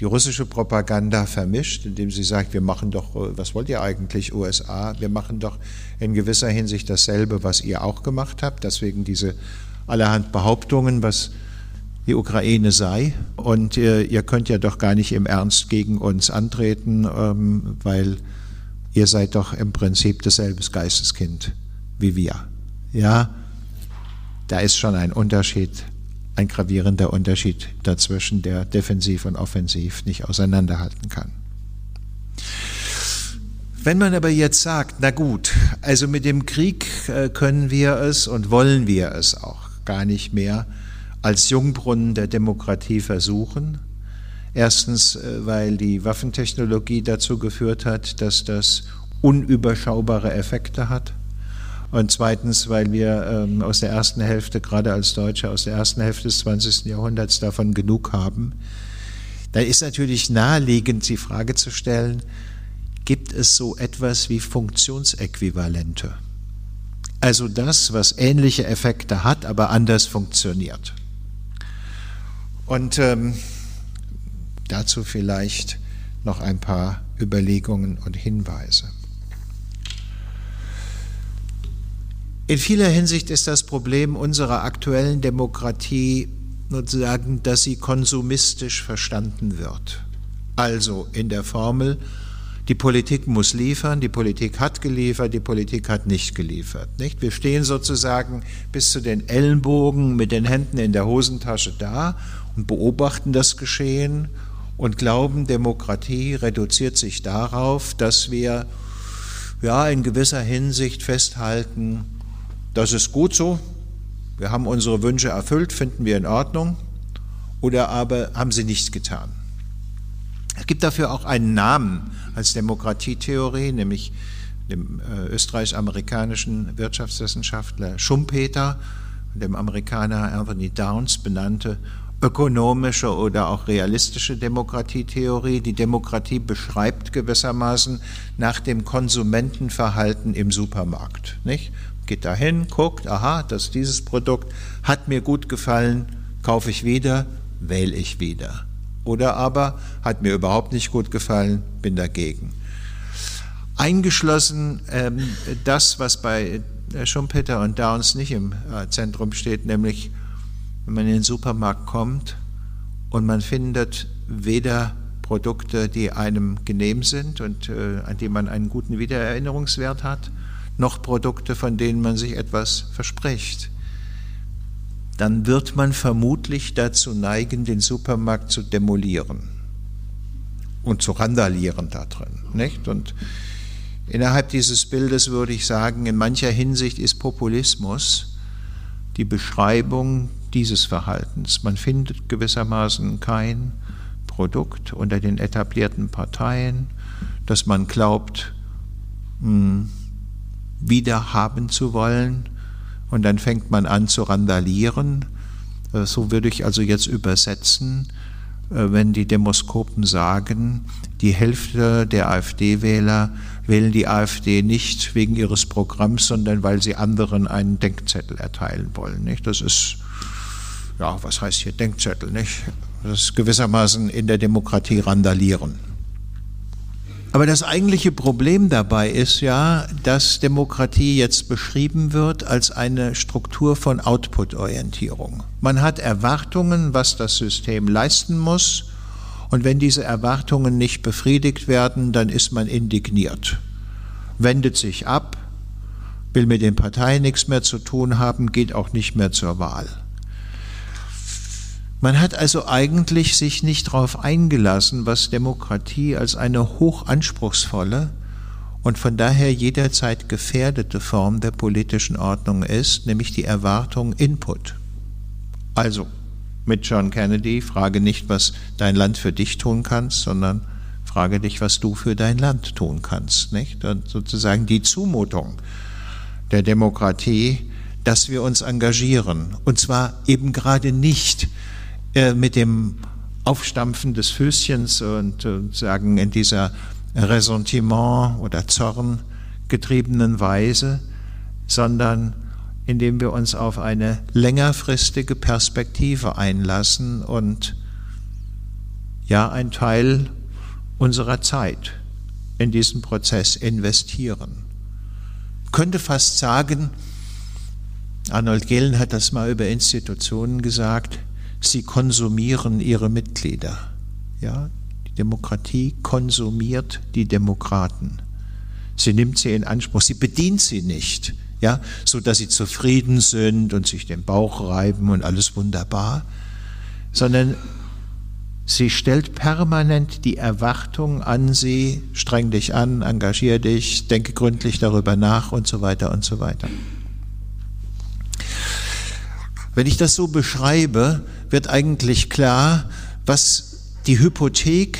die russische Propaganda vermischt, indem sie sagt, wir machen doch, äh, was wollt ihr eigentlich, USA? Wir machen doch in gewisser Hinsicht dasselbe, was ihr auch gemacht habt. Deswegen diese allerhand Behauptungen, was die Ukraine sei. Und ihr, ihr könnt ja doch gar nicht im Ernst gegen uns antreten, ähm, weil ihr seid doch im Prinzip dasselbe Geisteskind wie wir. Ja, da ist schon ein Unterschied ein gravierender Unterschied dazwischen, der defensiv und offensiv nicht auseinanderhalten kann. Wenn man aber jetzt sagt, na gut, also mit dem Krieg äh, können wir es und wollen wir es auch gar nicht mehr als Jungbrunnen der Demokratie versuchen. Erstens, äh, weil die Waffentechnologie dazu geführt hat, dass das unüberschaubare Effekte hat. Und zweitens, weil wir ähm, aus der ersten Hälfte, gerade als Deutsche, aus der ersten Hälfte des 20. Jahrhunderts davon genug haben. Da ist natürlich naheliegend, die Frage zu stellen, gibt es so etwas wie Funktionsäquivalente? Also das, was ähnliche Effekte hat, aber anders funktioniert. Und ähm, dazu vielleicht noch ein paar Überlegungen und Hinweise. In vieler Hinsicht ist das Problem unserer aktuellen Demokratie sozusagen, dass sie konsumistisch verstanden wird. Also in der Formel, die Politik muss liefern, die Politik hat geliefert, die Politik hat nicht geliefert. Nicht? Wir stehen sozusagen bis zu den Ellenbogen mit den Händen in der Hosentasche da und beobachten das Geschehen und glauben, Demokratie reduziert sich darauf, dass wir ja in gewisser Hinsicht festhalten, das ist gut so, wir haben unsere Wünsche erfüllt, finden wir in Ordnung, oder aber haben sie nichts getan. Es gibt dafür auch einen Namen als Demokratietheorie, nämlich dem äh, österreich-amerikanischen Wirtschaftswissenschaftler Schumpeter dem Amerikaner Anthony Downs benannte ökonomische oder auch realistische Demokratietheorie. Die Demokratie beschreibt gewissermaßen nach dem Konsumentenverhalten im Supermarkt. Nicht? Geht dahin, guckt, aha, das dieses Produkt hat mir gut gefallen, kaufe ich wieder, wähle ich wieder. Oder aber hat mir überhaupt nicht gut gefallen, bin dagegen. Eingeschlossen ähm, das, was bei Schumpeter und Downs nicht im äh, Zentrum steht, nämlich wenn man in den Supermarkt kommt und man findet weder Produkte, die einem genehm sind und äh, an die man einen guten Wiedererinnerungswert hat, noch Produkte, von denen man sich etwas verspricht, dann wird man vermutlich dazu neigen, den Supermarkt zu demolieren und zu randalieren da drin. Nicht? Und innerhalb dieses Bildes würde ich sagen, in mancher Hinsicht ist Populismus die Beschreibung dieses Verhaltens. Man findet gewissermaßen kein Produkt unter den etablierten Parteien, das man glaubt, hm, wieder haben zu wollen. Und dann fängt man an zu randalieren. Äh, so würde ich also jetzt übersetzen, äh, wenn die Demoskopen sagen, die Hälfte der AfD-Wähler wählen die AfD nicht wegen ihres Programms, sondern weil sie anderen einen Denkzettel erteilen wollen. Nicht? Das ist, ja, was heißt hier Denkzettel? Nicht? Das ist gewissermaßen in der Demokratie randalieren. Aber das eigentliche Problem dabei ist ja, dass Demokratie jetzt beschrieben wird als eine Struktur von Output-Orientierung. Man hat Erwartungen, was das System leisten muss, und wenn diese Erwartungen nicht befriedigt werden, dann ist man indigniert, wendet sich ab, will mit den Parteien nichts mehr zu tun haben, geht auch nicht mehr zur Wahl. Man hat also eigentlich sich nicht darauf eingelassen, was Demokratie als eine hochanspruchsvolle und von daher jederzeit gefährdete Form der politischen Ordnung ist, nämlich die Erwartung Input. Also mit John Kennedy, frage nicht, was dein Land für dich tun kannst, sondern frage dich, was du für dein Land tun kannst. Nicht? Und sozusagen die Zumutung der Demokratie, dass wir uns engagieren. Und zwar eben gerade nicht äh, mit dem Aufstampfen des Füßchens und äh, sagen in dieser Ressentiment oder Zorn getriebenen Weise, sondern indem wir uns auf eine längerfristige Perspektive einlassen und ja ein Teil unserer Zeit in diesen Prozess investieren. Ich könnte fast sagen, Arnold Gehlen hat das mal über Institutionen gesagt, sie konsumieren ihre Mitglieder. Ja, die Demokratie konsumiert die Demokraten. Sie nimmt sie in Anspruch, sie bedient sie nicht, ja, so dass sie zufrieden sind und sich den Bauch reiben und alles wunderbar, sondern sie stellt permanent die Erwartung an sie, streng dich an, engagier dich, denke gründlich darüber nach und so weiter und so weiter. Wenn ich das so beschreibe, wird eigentlich klar, was die Hypothek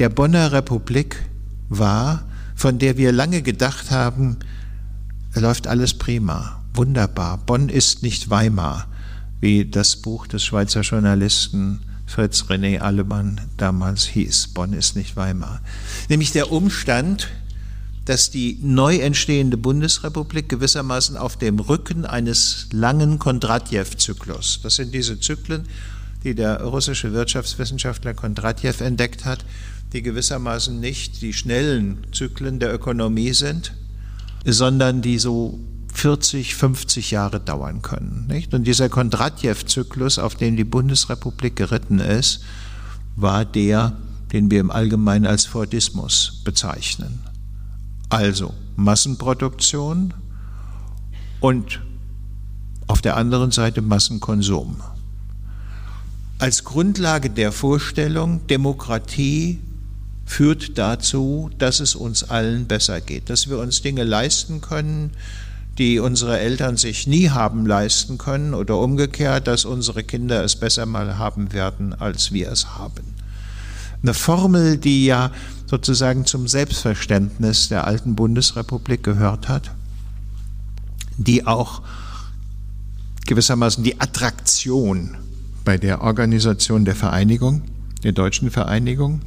der Bonner Republik war, von der wir lange gedacht haben, läuft alles prima, wunderbar. Bonn ist nicht Weimar, wie das Buch des Schweizer Journalisten Fritz René Allemann damals hieß. Bonn ist nicht Weimar. Nämlich der Umstand, dass die neu entstehende Bundesrepublik gewissermaßen auf dem Rücken eines langen Kondratjew-Zyklus, das sind diese Zyklen, die der russische Wirtschaftswissenschaftler Kondratjew entdeckt hat, die gewissermaßen nicht die schnellen Zyklen der Ökonomie sind, sondern die so 40, 50 Jahre dauern können. Nicht? Und dieser Kondratjew-Zyklus, auf den die Bundesrepublik geritten ist, war der, den wir im Allgemeinen als Fordismus bezeichnen. Also Massenproduktion und auf der anderen Seite Massenkonsum. als Grundlage der Vorstellung, Demokratie führt dazu, dass es uns allen besser geht, dass wir uns Dinge leisten können, die unsere Eltern sich nie haben leisten können oder umgekehrt, dass unsere Kinder es besser mal haben werden, als wir es haben. Eine Formel, die ja sozusagen zum Selbstverständnis der alten Bundesrepublik gehört hat, die auch gewissermaßen die Attraktion bei der Organisation der Vereinigung, der deutschen Vereinigung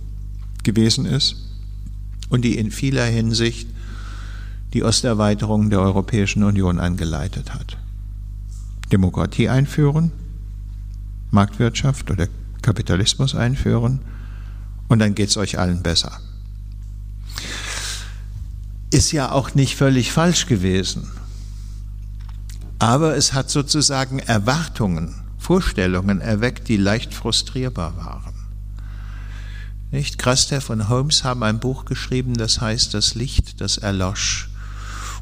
gewesen ist und die in vieler Hinsicht die Osterweiterung der Europäischen Union angeleitet hat. Demokratie einführen, Marktwirtschaft oder Kapitalismus einführen und dann geht es euch allen besser. Ist ja auch nicht völlig falsch gewesen, aber es hat sozusagen Erwartungen, Vorstellungen erweckt, die leicht frustrierbar waren. Nicht? Krastev und Holmes haben ein Buch geschrieben, das heißt Das Licht, das erlosch.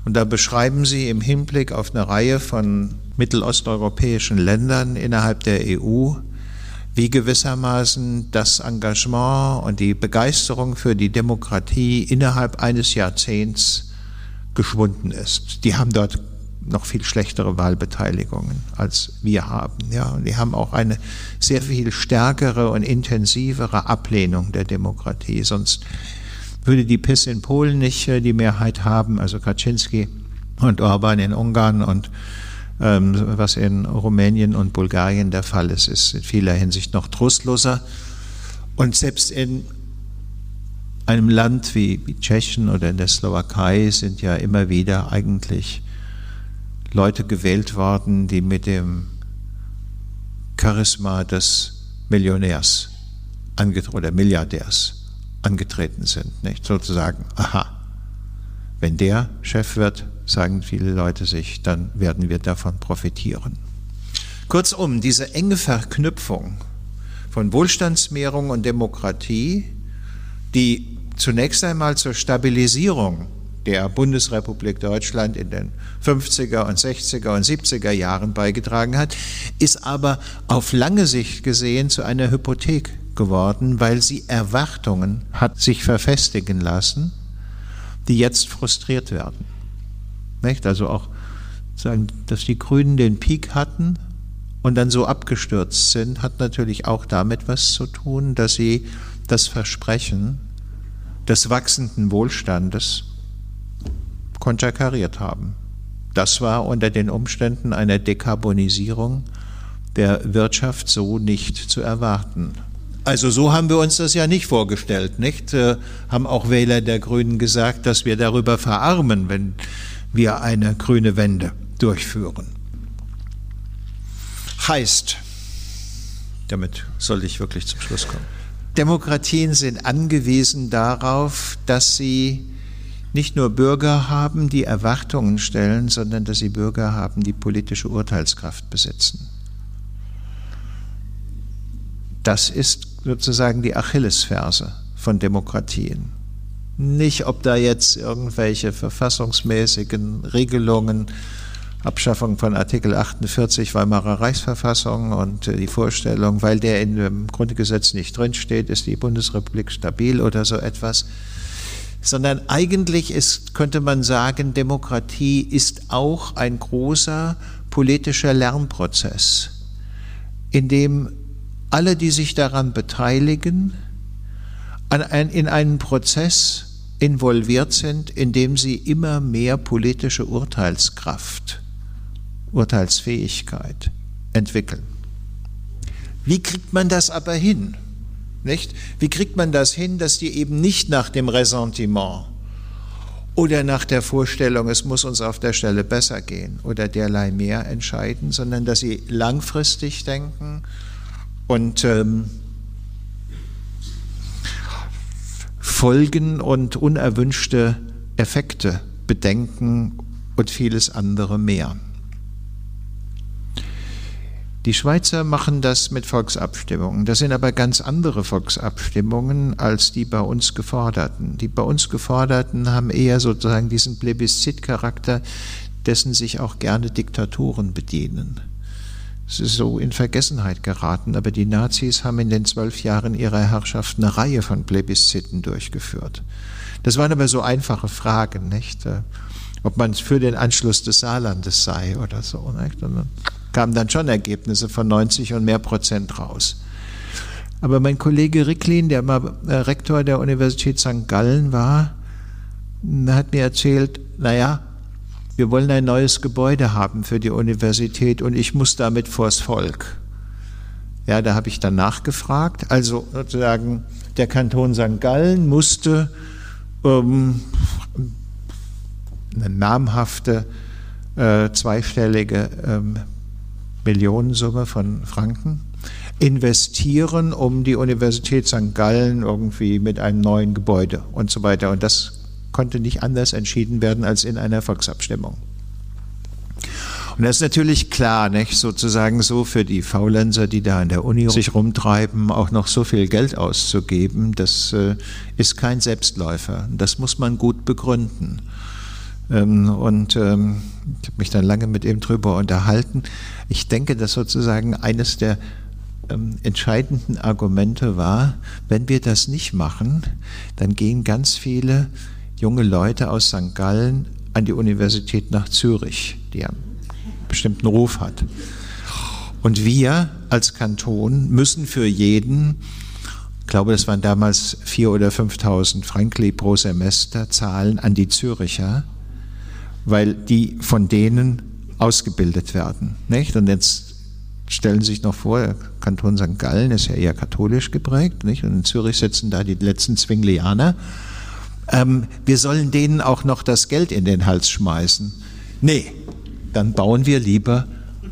Und da beschreiben sie im Hinblick auf eine Reihe von mittelosteuropäischen Ländern innerhalb der EU, wie gewissermaßen das Engagement und die Begeisterung für die Demokratie innerhalb eines Jahrzehnts geschwunden ist. Die haben dort noch viel schlechtere Wahlbeteiligungen als wir haben. Ja, und die haben auch eine sehr viel stärkere und intensivere Ablehnung der Demokratie. Sonst würde die PIS in Polen nicht äh, die Mehrheit haben, also Kaczynski und Orban in Ungarn und was in Rumänien und Bulgarien der Fall ist, ist in vieler Hinsicht noch trostloser. Und selbst in einem Land wie, wie Tschechien oder in der Slowakei sind ja immer wieder eigentlich Leute gewählt worden, die mit dem Charisma des Millionärs oder Milliardärs angetreten sind. Nicht? Sozusagen, aha, wenn der Chef wird, sagen viele Leute sich, dann werden wir davon profitieren. Kurzum, diese enge Verknüpfung von Wohlstandsmehrung und Demokratie, die zunächst einmal zur Stabilisierung der Bundesrepublik Deutschland in den 50er und 60er und 70er Jahren beigetragen hat, ist aber auf lange Sicht gesehen zu einer Hypothek geworden, weil sie Erwartungen hat sich verfestigen lassen, die jetzt frustriert werden. Nicht? Also auch sagen, dass die Grünen den Peak hatten und dann so abgestürzt sind, hat natürlich auch damit was zu tun, dass sie das Versprechen des wachsenden Wohlstandes konterkariert haben. Das war unter den Umständen einer Dekarbonisierung der Wirtschaft so nicht zu erwarten. Also so haben wir uns das ja nicht vorgestellt, nicht? Äh, haben auch Wähler der Grünen gesagt, dass wir darüber verarmen, wenn wir eine grüne Wende durchführen. Heißt, damit sollte ich wirklich zum Schluss kommen. Demokratien sind angewiesen darauf, dass sie nicht nur Bürger haben, die Erwartungen stellen, sondern dass sie Bürger haben, die politische Urteilskraft besitzen. Das ist sozusagen die Achillesferse von Demokratien. Nicht, ob da jetzt irgendwelche verfassungsmäßigen Regelungen, Abschaffung von Artikel 48 Weimarer Reichsverfassung und äh, die Vorstellung, weil der in dem Grundgesetz nicht drinsteht, ist die Bundesrepublik stabil oder so etwas, sondern eigentlich ist, könnte man sagen, Demokratie ist auch ein großer politischer Lernprozess, in dem alle, die sich daran beteiligen, in einen Prozess involviert sind, in dem sie immer mehr politische Urteilskraft, Urteilsfähigkeit entwickeln. Wie kriegt man das aber hin? Nicht? Wie kriegt man das hin, dass die eben nicht nach dem Ressentiment oder nach der Vorstellung, es muss uns auf der Stelle besser gehen oder derlei mehr entscheiden, sondern dass sie langfristig denken und ähm, Folgen und unerwünschte Effekte bedenken und vieles andere mehr. Die Schweizer machen das mit Volksabstimmungen. Das sind aber ganz andere Volksabstimmungen als die bei uns geforderten. Die bei uns geforderten haben eher sozusagen diesen Plebiszitcharakter, dessen sich auch gerne Diktaturen bedienen so in Vergessenheit geraten. Aber die Nazis haben in den zwölf Jahren ihrer Herrschaft eine Reihe von Plebisziten durchgeführt. Das waren aber so einfache Fragen, nicht? Äh, ob man für den Anschluss des Saarlandes sei oder so. Nicht? Und dann kamen dann schon Ergebnisse von 90 und mehr Prozent raus. Aber mein Kollege Ricklin, der mal äh, Rektor der Universität St. Gallen war, hat mir erzählt, naja, wir wollen ein neues Gebäude haben für die Universität und ich muss damit vors Volk. Ja, da habe ich dann nachgefragt. Also sozusagen der Kanton St. Gallen musste ähm, eine namhafte äh, zweistellige ähm, Millionensumme von Franken investieren, um die Universität St. Gallen irgendwie mit einem neuen Gebäude und so weiter. Und das konnte nicht anders entschieden werden als in einer Volksabstimmung. Und das ist natürlich klar, nicht? sozusagen so für die Faulenzer, die da an der Uni sich rumtreiben, auch noch so viel Geld auszugeben, das äh, ist kein Selbstläufer. Das muss man gut begründen. Ähm, und ähm, ich habe mich dann lange mit ihm drüber unterhalten. Ich denke, dass sozusagen eines der ähm, entscheidenden Argumente war, wenn wir das nicht machen, dann gehen ganz viele junge Leute aus St. Gallen an die Universität nach Zürich, die einen bestimmten Ruf hat. Und wir als Kanton müssen für jeden, ich glaube, das waren damals 4.000 oder 5.000 Frankli pro Semester, zahlen an die Züricher, weil die von denen ausgebildet werden. Nicht? Und jetzt stellen Sie sich noch vor, der Kanton St. Gallen ist ja eher katholisch geprägt, nicht? und in Zürich sitzen da die letzten Zwinglianer ähm, wir sollen denen auch noch das Geld in den Hals schmeißen. Nee, dann bauen wir lieber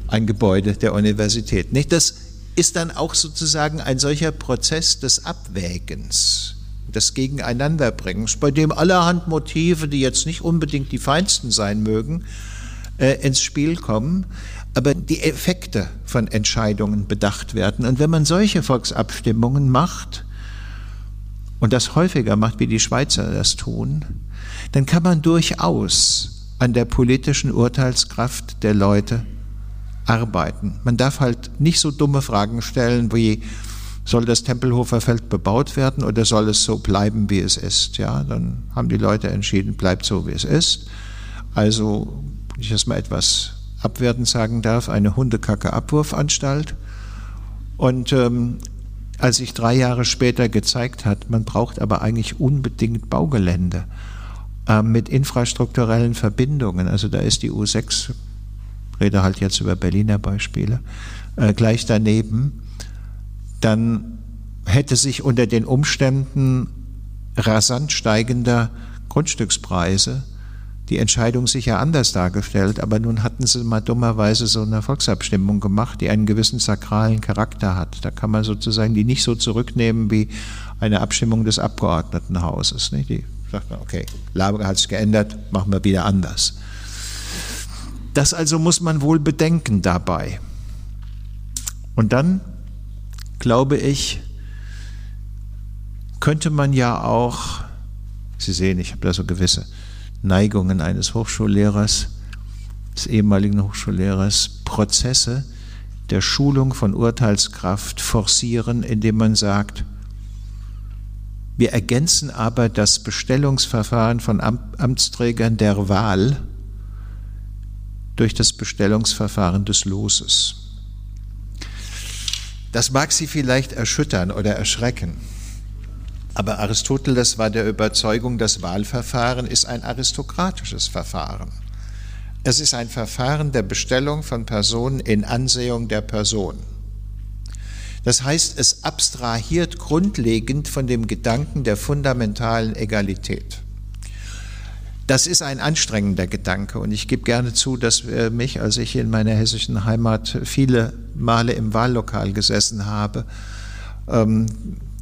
ein Gebäude der Universität. Nicht? Das ist dann auch sozusagen ein solcher Prozess des Abwägens, des Gegeneinanderbringens, bei dem allerhand Motive, die jetzt nicht unbedingt die feinsten sein mögen, äh, ins Spiel kommen, aber die Effekte von Entscheidungen bedacht werden. Und wenn man solche Volksabstimmungen macht, und das häufiger macht, wie die Schweizer das tun, dann kann man durchaus an der politischen Urteilskraft der Leute arbeiten. Man darf halt nicht so dumme Fragen stellen wie, soll das Tempelhofer Feld bebaut werden oder soll es so bleiben, wie es ist? Ja, dann haben die Leute entschieden, bleibt so, wie es ist. Also, wenn ich das mal etwas abwertend sagen darf, eine Hundekacke-Abwurfanstalt. Und ähm, als sich drei Jahre später gezeigt hat, man braucht aber eigentlich unbedingt Baugelände äh, mit infrastrukturellen Verbindungen. Also da ist die U6, rede halt jetzt über Berliner Beispiele, äh, gleich daneben. Dann hätte sich unter den Umständen rasant steigender Grundstückspreise die Entscheidung sicher anders dargestellt, aber nun hatten sie mal dummerweise so eine Volksabstimmung gemacht, die einen gewissen sakralen Charakter hat. Da kann man sozusagen die nicht so zurücknehmen wie eine Abstimmung des Abgeordnetenhauses. Nicht? Die sagt man, okay, Lage hat sich geändert, machen wir wieder anders. Das also muss man wohl bedenken dabei. Und dann, glaube ich, könnte man ja auch, Sie sehen, ich habe da so gewisse Neigungen eines Hochschullehrers, des ehemaligen Hochschullehrers, Prozesse der Schulung von Urteilskraft forcieren, indem man sagt, wir ergänzen aber das Bestellungsverfahren von Amtsträgern der Wahl durch das Bestellungsverfahren des Loses. Das mag Sie vielleicht erschüttern oder erschrecken. Aber Aristoteles war der Überzeugung, das Wahlverfahren ist ein aristokratisches Verfahren. Es ist ein Verfahren der Bestellung von Personen in Ansehung der Person. Das heißt, es abstrahiert grundlegend von dem Gedanken der fundamentalen Egalität. Das ist ein anstrengender Gedanke und ich gebe gerne zu, dass mich, als ich in meiner hessischen Heimat viele Male im Wahllokal gesessen habe, ähm,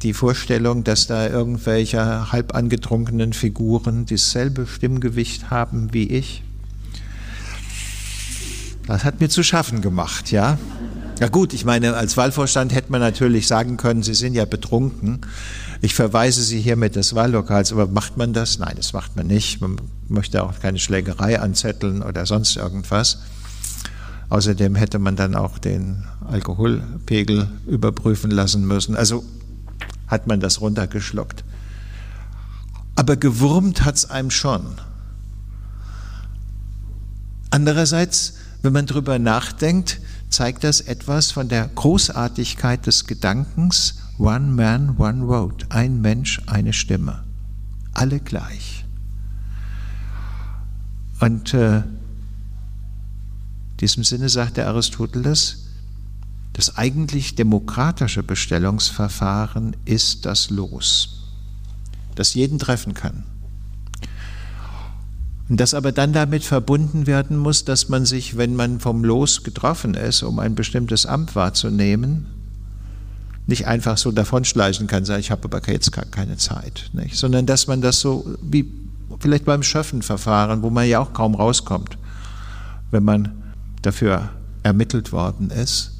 die Vorstellung, dass da irgendwelche halb angetrunkenen Figuren dasselbe Stimmgewicht haben wie ich, das hat mir zu schaffen gemacht, ja. Ja gut, ich meine, als Wahlvorstand hätte man natürlich sagen können, Sie sind ja betrunken. Ich verweise Sie hiermit des Wahllokals, aber macht man das? Nein, das macht man nicht. Man möchte auch keine Schlägerei anzetteln oder sonst irgendwas. Außerdem hätte man dann auch den Alkoholpegel überprüfen lassen müssen. Also hat man das runtergeschluckt. Aber gewurmt hat es einem schon. Andererseits, wenn man darüber nachdenkt, zeigt das etwas von der Großartigkeit des Gedankens One Man, One Vote, ein Mensch, eine Stimme, alle gleich. Und äh, in diesem Sinne sagt der Aristoteles, das eigentlich demokratische Bestellungsverfahren ist das Los, das jeden treffen kann. Und das aber dann damit verbunden werden muss, dass man sich, wenn man vom Los getroffen ist, um ein bestimmtes Amt wahrzunehmen, nicht einfach so davonschleichen kann, sagen, ich habe aber jetzt keine Zeit, nicht? sondern dass man das so wie vielleicht beim Schöffenverfahren, wo man ja auch kaum rauskommt, wenn man dafür ermittelt worden ist,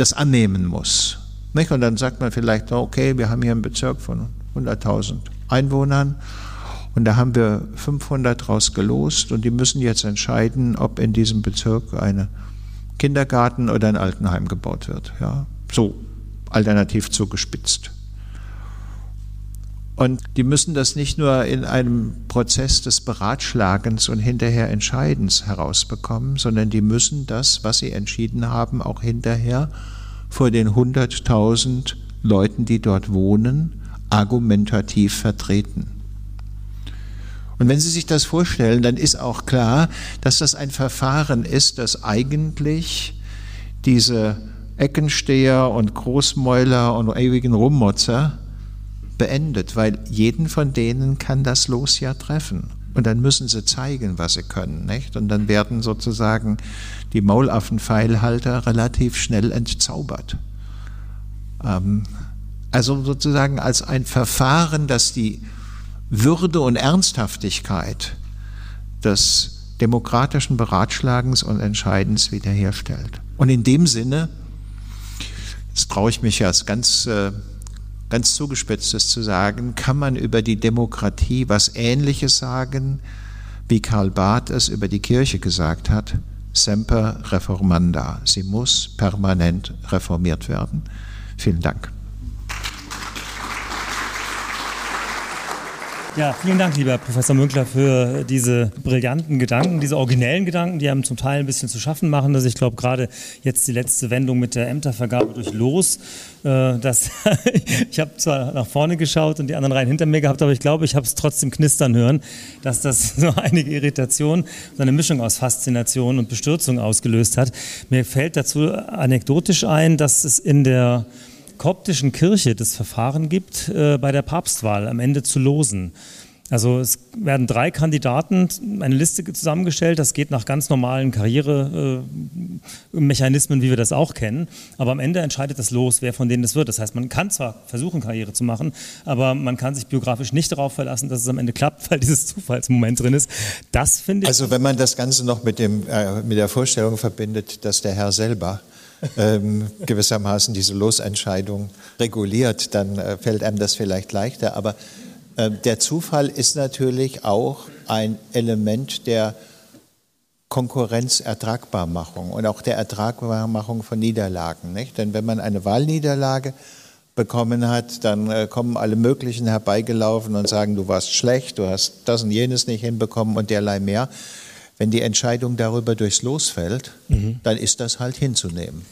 das annehmen muss. Nicht? Und dann sagt man vielleicht, okay, wir haben hier einen Bezirk von 100.000 Einwohnern und da haben wir 500 rausgelost und die müssen jetzt entscheiden, ob in diesem Bezirk ein Kindergarten oder ein Altenheim gebaut wird. Ja, so alternativ zugespitzt. Und die müssen das nicht nur in einem Prozess des Beratschlagens und hinterher Entscheidens herausbekommen, sondern die müssen das, was sie entschieden haben, auch hinterher vor den 100.000 Leuten, die dort wohnen, argumentativ vertreten. Und wenn Sie sich das vorstellen, dann ist auch klar, dass das ein Verfahren ist, das eigentlich diese Eckensteher und Großmäuler und ewigen Rummotzer beendet, weil jeden von denen kann das Los ja treffen. Und dann müssen sie zeigen, was sie können. Nicht? Und dann werden sozusagen die Maulaffenpfeilhalter relativ schnell entzaubert. Ähm, also sozusagen als ein Verfahren, das die würde und Ernsthaftigkeit des demokratischen Beratschlagens und Entscheidens wiederherstellt. Und in dem Sinne, jetzt traue ich mich ja ganz, äh, ganz zugespitztes zu sagen, kann man über die Demokratie was Ähnliches sagen, wie Karl Barth es über die Kirche gesagt hat, semper reformanda. Sie muss permanent reformiert werden. Vielen Dank. Ja, vielen Dank, lieber Professor Münkler, für diese brillanten Gedanken, diese originellen Gedanken, die einem zum Teil ein bisschen zu schaffen machen. Also ich glaube, gerade jetzt die letzte Wendung mit der Ämtervergabe durch Los, äh, das, ich habe zwar nach vorne geschaut und die anderen Reihen hinter mir gehabt, aber ich glaube, ich habe es trotzdem knistern hören, dass das so einige Irritation, so eine Mischung aus Faszination und Bestürzung ausgelöst hat. Mir fällt dazu anekdotisch ein, dass es in der koptischen Kirche das Verfahren gibt, äh, bei der Papstwahl am Ende zu losen. Also es werden drei Kandidaten, eine Liste zusammengestellt, das geht nach ganz normalen Karrieremechanismen, wie wir das auch kennen, aber am Ende entscheidet das Los, wer von denen das wird. Das heißt, man kann zwar versuchen, Karriere zu machen, aber man kann sich biografisch nicht darauf verlassen, dass es am Ende klappt, weil dieses Zufallsmoment drin ist. Das finde ich... Also wenn man das Ganze noch mit, dem, äh, mit der Vorstellung verbindet, dass der Herr selber ähm, gewissermaßen diese Losentscheidung reguliert, dann äh, fällt einem das vielleicht leichter. Aber äh, der Zufall ist natürlich auch ein Element der Konkurrenzertragbarmachung und auch der Ertragbarmachung von Niederlagen. Nicht? Denn wenn man eine Wahlniederlage bekommen hat, dann äh, kommen alle möglichen herbeigelaufen und sagen, du warst schlecht, du hast das und jenes nicht hinbekommen und derlei mehr. Wenn die Entscheidung darüber durchs Los fällt, mhm. dann ist das halt hinzunehmen.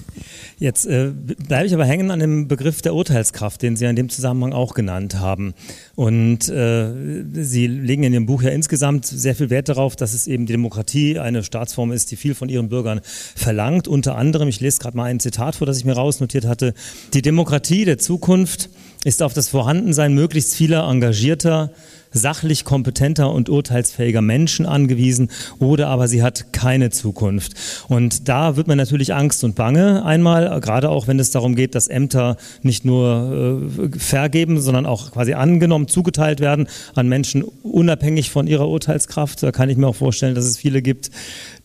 Jetzt äh, bleibe ich aber hängen an dem Begriff der Urteilskraft, den Sie in dem Zusammenhang auch genannt haben. Und äh, Sie legen in Ihrem Buch ja insgesamt sehr viel Wert darauf, dass es eben die Demokratie eine Staatsform ist, die viel von ihren Bürgern verlangt. Unter anderem, ich lese gerade mal ein Zitat vor, das ich mir rausnotiert hatte, die Demokratie der Zukunft ist auf das Vorhandensein möglichst vieler engagierter, sachlich kompetenter und urteilsfähiger Menschen angewiesen oder aber sie hat keine Zukunft. Und da wird man natürlich Angst und Bange einmal, gerade auch wenn es darum geht, dass Ämter nicht nur äh, vergeben, sondern auch quasi angenommen, zugeteilt werden an Menschen unabhängig von ihrer Urteilskraft. Da kann ich mir auch vorstellen, dass es viele gibt,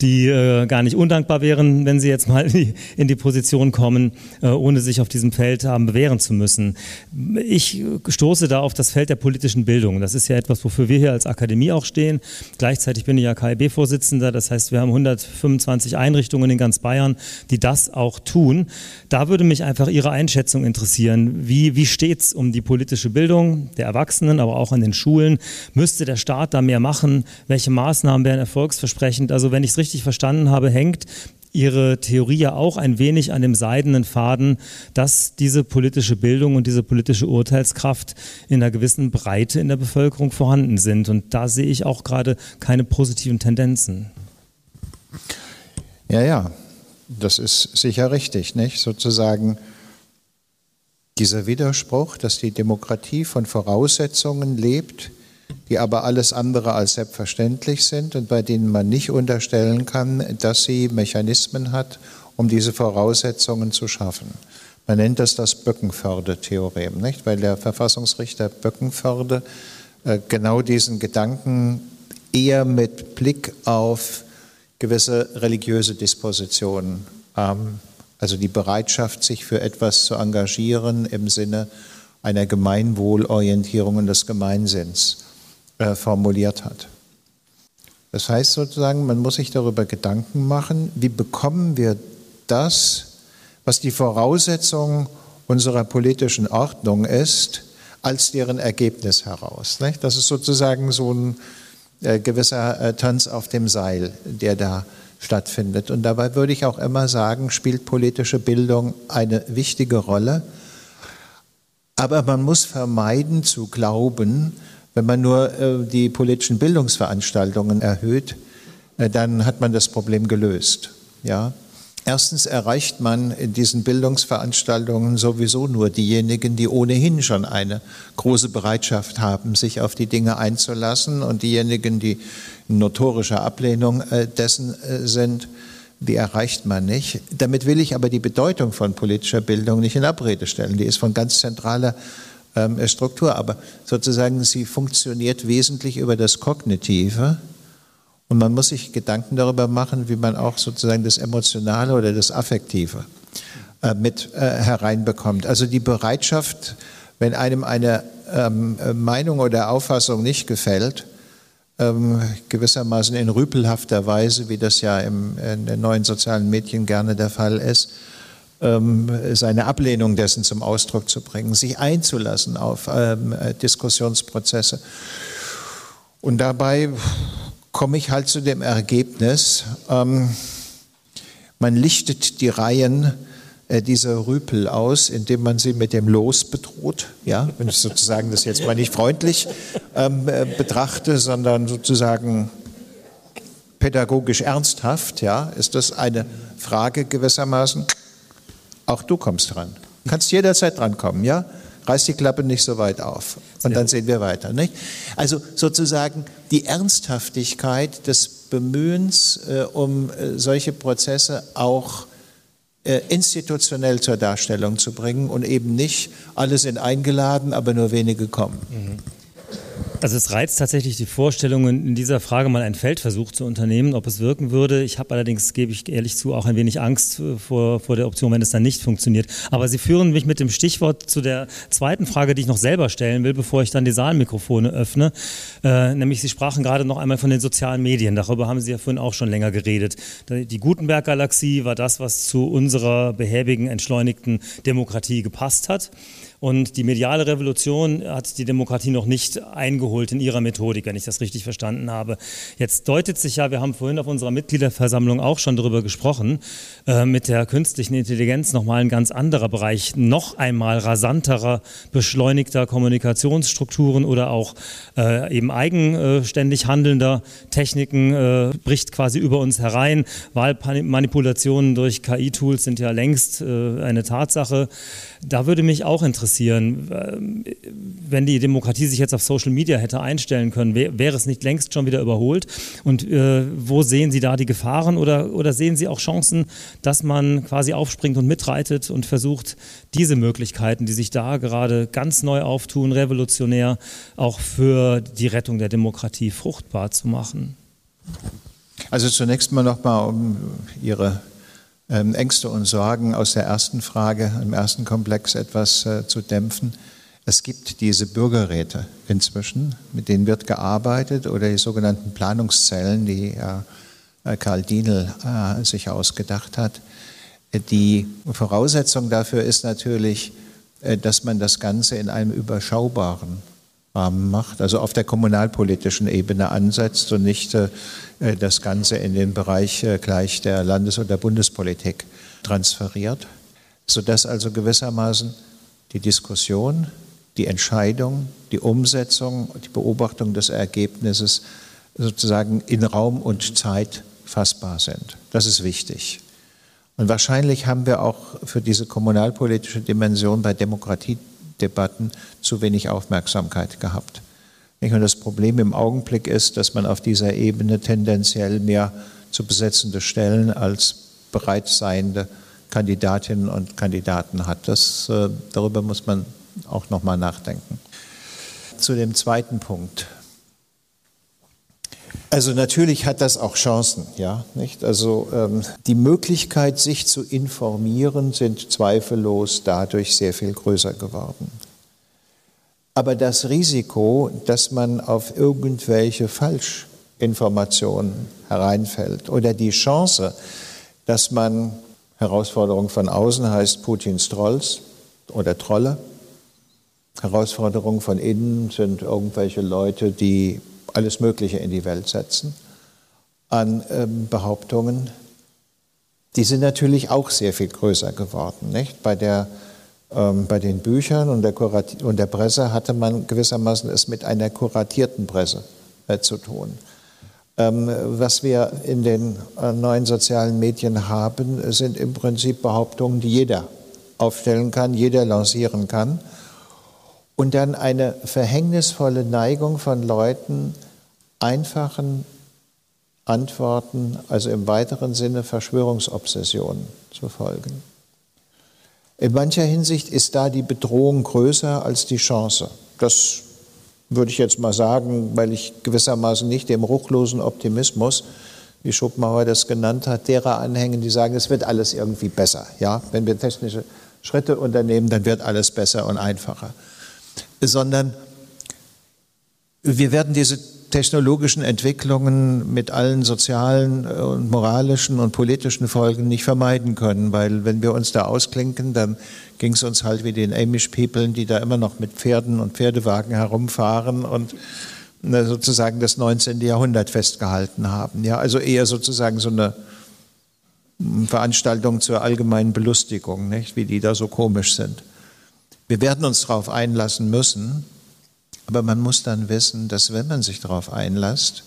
die äh, gar nicht undankbar wären, wenn sie jetzt mal in die, Position kommen, äh, ohne sich auf diesem Feld haben bewähren zu müssen. Ich stoße da auf das Feld der politischen Bildung. Das ist ja etwas, wofür wir hier als Akademie auch stehen. Gleichzeitig bin ich ja KIB-Vorsitzender. Das heißt, wir haben 125 Einrichtungen in ganz Bayern, die das auch tun. Da würde mich einfach Ihre Einschätzung interessieren. Wie, wie steht es um die politische Bildung der Erwachsenen, aber auch an den Schulen? Müsste der Staat da mehr machen? Welche Maßnahmen wären erfolgsversprechend? Also wenn ich es richtig verstanden habe, hängt Ihre Theorie ja auch ein wenig an dem seidenen Faden, dass diese politische Bildung und diese politische Urteilskraft in einer gewissen Breite in der Bevölkerung vorhanden sind. Und da sehe ich auch gerade keine positiven Tendenzen. Ja, ja, das ist sicher richtig, nicht? Sozusagen dieser Widerspruch, dass die Demokratie von Voraussetzungen lebt, die aber alles andere als selbstverständlich sind und bei denen man nicht unterstellen kann, dass sie Mechanismen hat, um diese Voraussetzungen zu schaffen. Man nennt das das Böckenförde-Theorem, nicht? weil der Verfassungsrichter Böckenförde äh, genau diesen Gedanken eher mit Blick auf gewisse religiöse Dispositionen, ähm, also die Bereitschaft, sich für etwas zu engagieren im Sinne einer Gemeinwohlorientierung und des Gemeinsinns äh, formuliert hat. Das heißt sozusagen, man muss sich darüber Gedanken machen, wie bekommen wir das, was die Voraussetzung unserer politischen Ordnung ist, als deren Ergebnis heraus. Nicht? Das ist sozusagen so ein äh, gewisser äh, Tanz auf dem Seil, der da stattfindet. Und dabei würde ich auch immer sagen, spielt politische Bildung eine wichtige Rolle. Aber man muss vermeiden zu glauben, wenn man nur äh, die politischen Bildungsveranstaltungen erhöht, äh, dann hat man das Problem gelöst. Ja? Erstens erreicht man in diesen Bildungsveranstaltungen sowieso nur diejenigen, die ohnehin schon eine große Bereitschaft haben, sich auf die Dinge einzulassen und diejenigen, die in notorischer Ablehnung äh, dessen sind, die erreicht man nicht. Damit will ich aber die Bedeutung von politischer Bildung nicht in Abrede stellen. Die ist von ganz zentraler ähm, Struktur, aber sozusagen sie funktioniert wesentlich über das Kognitive. Und man muss sich Gedanken darüber machen, wie man auch sozusagen das Emotionale oder das Affektive äh, mit äh, hereinbekommt. Also die Bereitschaft, wenn einem eine ähm, Meinung oder Auffassung nicht gefällt, ähm, gewissermaßen in rüpelhafter Weise, wie das ja im, in den neuen sozialen Medien gerne der Fall ist, seine Ablehnung dessen zum Ausdruck zu bringen, sich einzulassen auf ähm, äh, Diskussionsprozesse. Und dabei komme ich halt zu dem Ergebnis, ähm, man lichtet die Reihen äh, dieser Rüpel aus, indem man sie mit dem Los bedroht. Ja, wenn ich sozusagen das jetzt mal nicht freundlich ähm, äh, betrachte, sondern sozusagen pädagogisch ernsthaft, ja, ist das eine Frage gewissermaßen auch du kommst dran. Du kannst jederzeit drankommen, ja? Reiß die Klappe nicht so weit auf. Und dann sehen wir weiter. Nicht? Also sozusagen die Ernsthaftigkeit des Bemühens äh, um äh, solche Prozesse auch äh, institutionell zur Darstellung zu bringen und eben nicht, alle sind eingeladen, aber nur wenige kommen. Mhm. Also es reizt tatsächlich die Vorstellung, in dieser Frage mal einen Feldversuch zu unternehmen, ob es wirken würde. Ich habe allerdings, gebe ich ehrlich zu, auch ein wenig Angst vor, vor der Option, wenn es dann nicht funktioniert. Aber Sie führen mich mit dem Stichwort zu der zweiten Frage, die ich noch selber stellen will, bevor ich dann die Saalmikrofone öffne. Äh, nämlich Sie sprachen gerade noch einmal von den sozialen Medien. Darüber haben Sie ja vorhin auch schon länger geredet. Die Gutenberg-Galaxie war das, was zu unserer behäbigen, entschleunigten Demokratie gepasst hat. Und die mediale Revolution hat die Demokratie noch nicht eingeholt in ihrer Methodik, wenn ich das richtig verstanden habe. Jetzt deutet sich ja, wir haben vorhin auf unserer Mitgliederversammlung auch schon darüber gesprochen, äh, mit der künstlichen Intelligenz nochmal ein ganz anderer Bereich, noch einmal rasanterer, beschleunigter Kommunikationsstrukturen oder auch äh, eben eigenständig handelnder Techniken äh, bricht quasi über uns herein. Wahlmanipulationen durch KI-Tools sind ja längst eine Tatsache. Da würde mich auch interessieren, äh, wenn die Demokratie sich jetzt auf Social Media hätte einstellen können, wäre es nicht längst schon wieder überholt? Und äh, wo sehen Sie da die Gefahren oder, oder sehen Sie auch Chancen, dass man quasi aufspringt und mitreitet und versucht, diese Möglichkeiten, die sich da gerade ganz neu auftun, revolutionär, auch für die Rettung der Demokratie fruchtbar zu machen? Also zunächst mal nochmal, um Ihre ähm, Ängste und Sorgen aus der ersten Frage, im ersten Komplex etwas äh, zu dämpfen. Es gibt diese Bürgerräte inzwischen, mit denen wird gearbeitet, oder die sogenannten Planungszellen, die äh, Karl Dienel äh, sich ausgedacht hat. Die Voraussetzung dafür ist natürlich, äh, dass man das Ganze in einem überschaubaren Macht, also auf der kommunalpolitischen Ebene ansetzt und nicht äh, das Ganze in den Bereich äh, gleich der Landes- oder Bundespolitik transferiert, sodass also gewissermaßen die Diskussion, die Entscheidung, die Umsetzung, die Beobachtung des Ergebnisses sozusagen in Raum und Zeit fassbar sind. Das ist wichtig. Und wahrscheinlich haben wir auch für diese kommunalpolitische Dimension bei Demokratiedebatten zu wenig Aufmerksamkeit gehabt. Und das Problem im Augenblick ist, dass man auf dieser Ebene tendenziell mehr zu besetzende Stellen als bereitseiende Kandidatinnen und Kandidaten hat. Das, äh, darüber muss man auch noch mal nachdenken. Zu dem zweiten Punkt. Also natürlich hat das auch Chancen, ja, nicht? Also ähm, die Möglichkeit, sich zu informieren, sind zweifellos dadurch sehr viel größer geworden. Aber das Risiko, dass man auf irgendwelche Falschinformationen hereinfällt oder die Chance, dass man Herausforderung von außen heißt Putins Trolls oder Trolle. Herausforderung von innen sind irgendwelche Leute, die alles Mögliche in die Welt setzen an ähm, Behauptungen, die sind natürlich auch sehr viel größer geworden. Nicht? Bei, der, ähm, bei den Büchern und der, und der, Presse hatte man gewissermaßen es mit einer kuratierten Presse äh, zu tun. Ähm, was wir in den äh, neuen sozialen Medien haben, sind im Prinzip Behauptungen, die jeder aufstellen kann, jeder lancieren kann und dann eine verhängnisvolle Neigung von Leuten, einfachen Antworten, also im weiteren Sinne Verschwörungsobsessionen zu folgen. In mancher Hinsicht ist da die Bedrohung größer als die Chance. Das würde ich jetzt mal sagen, weil ich gewissermaßen nicht dem ruchlosen Optimismus, wie Schopenhauer das genannt hat, derer anhängen, die sagen, es wird alles irgendwie besser. Ja, wenn wir technische Schritte unternehmen, dann wird alles besser und einfacher sondern wir werden diese technologischen Entwicklungen mit allen sozialen äh, und moralischen und politischen Folgen nicht vermeiden können, weil wenn wir uns da ausklinken, dann ging es uns halt wie den Amish People, die da immer noch mit Pferden und Pferdewagen herumfahren und sozusagen das 19. Jahrhundert festgehalten haben. Ja, also eher sozusagen so eine Veranstaltung zur allgemeinen Belustigung, nicht? wie die da so komisch sind. Wir werden uns darauf einlassen müssen, aber man muss dann wissen, dass wenn man sich darauf einlässt,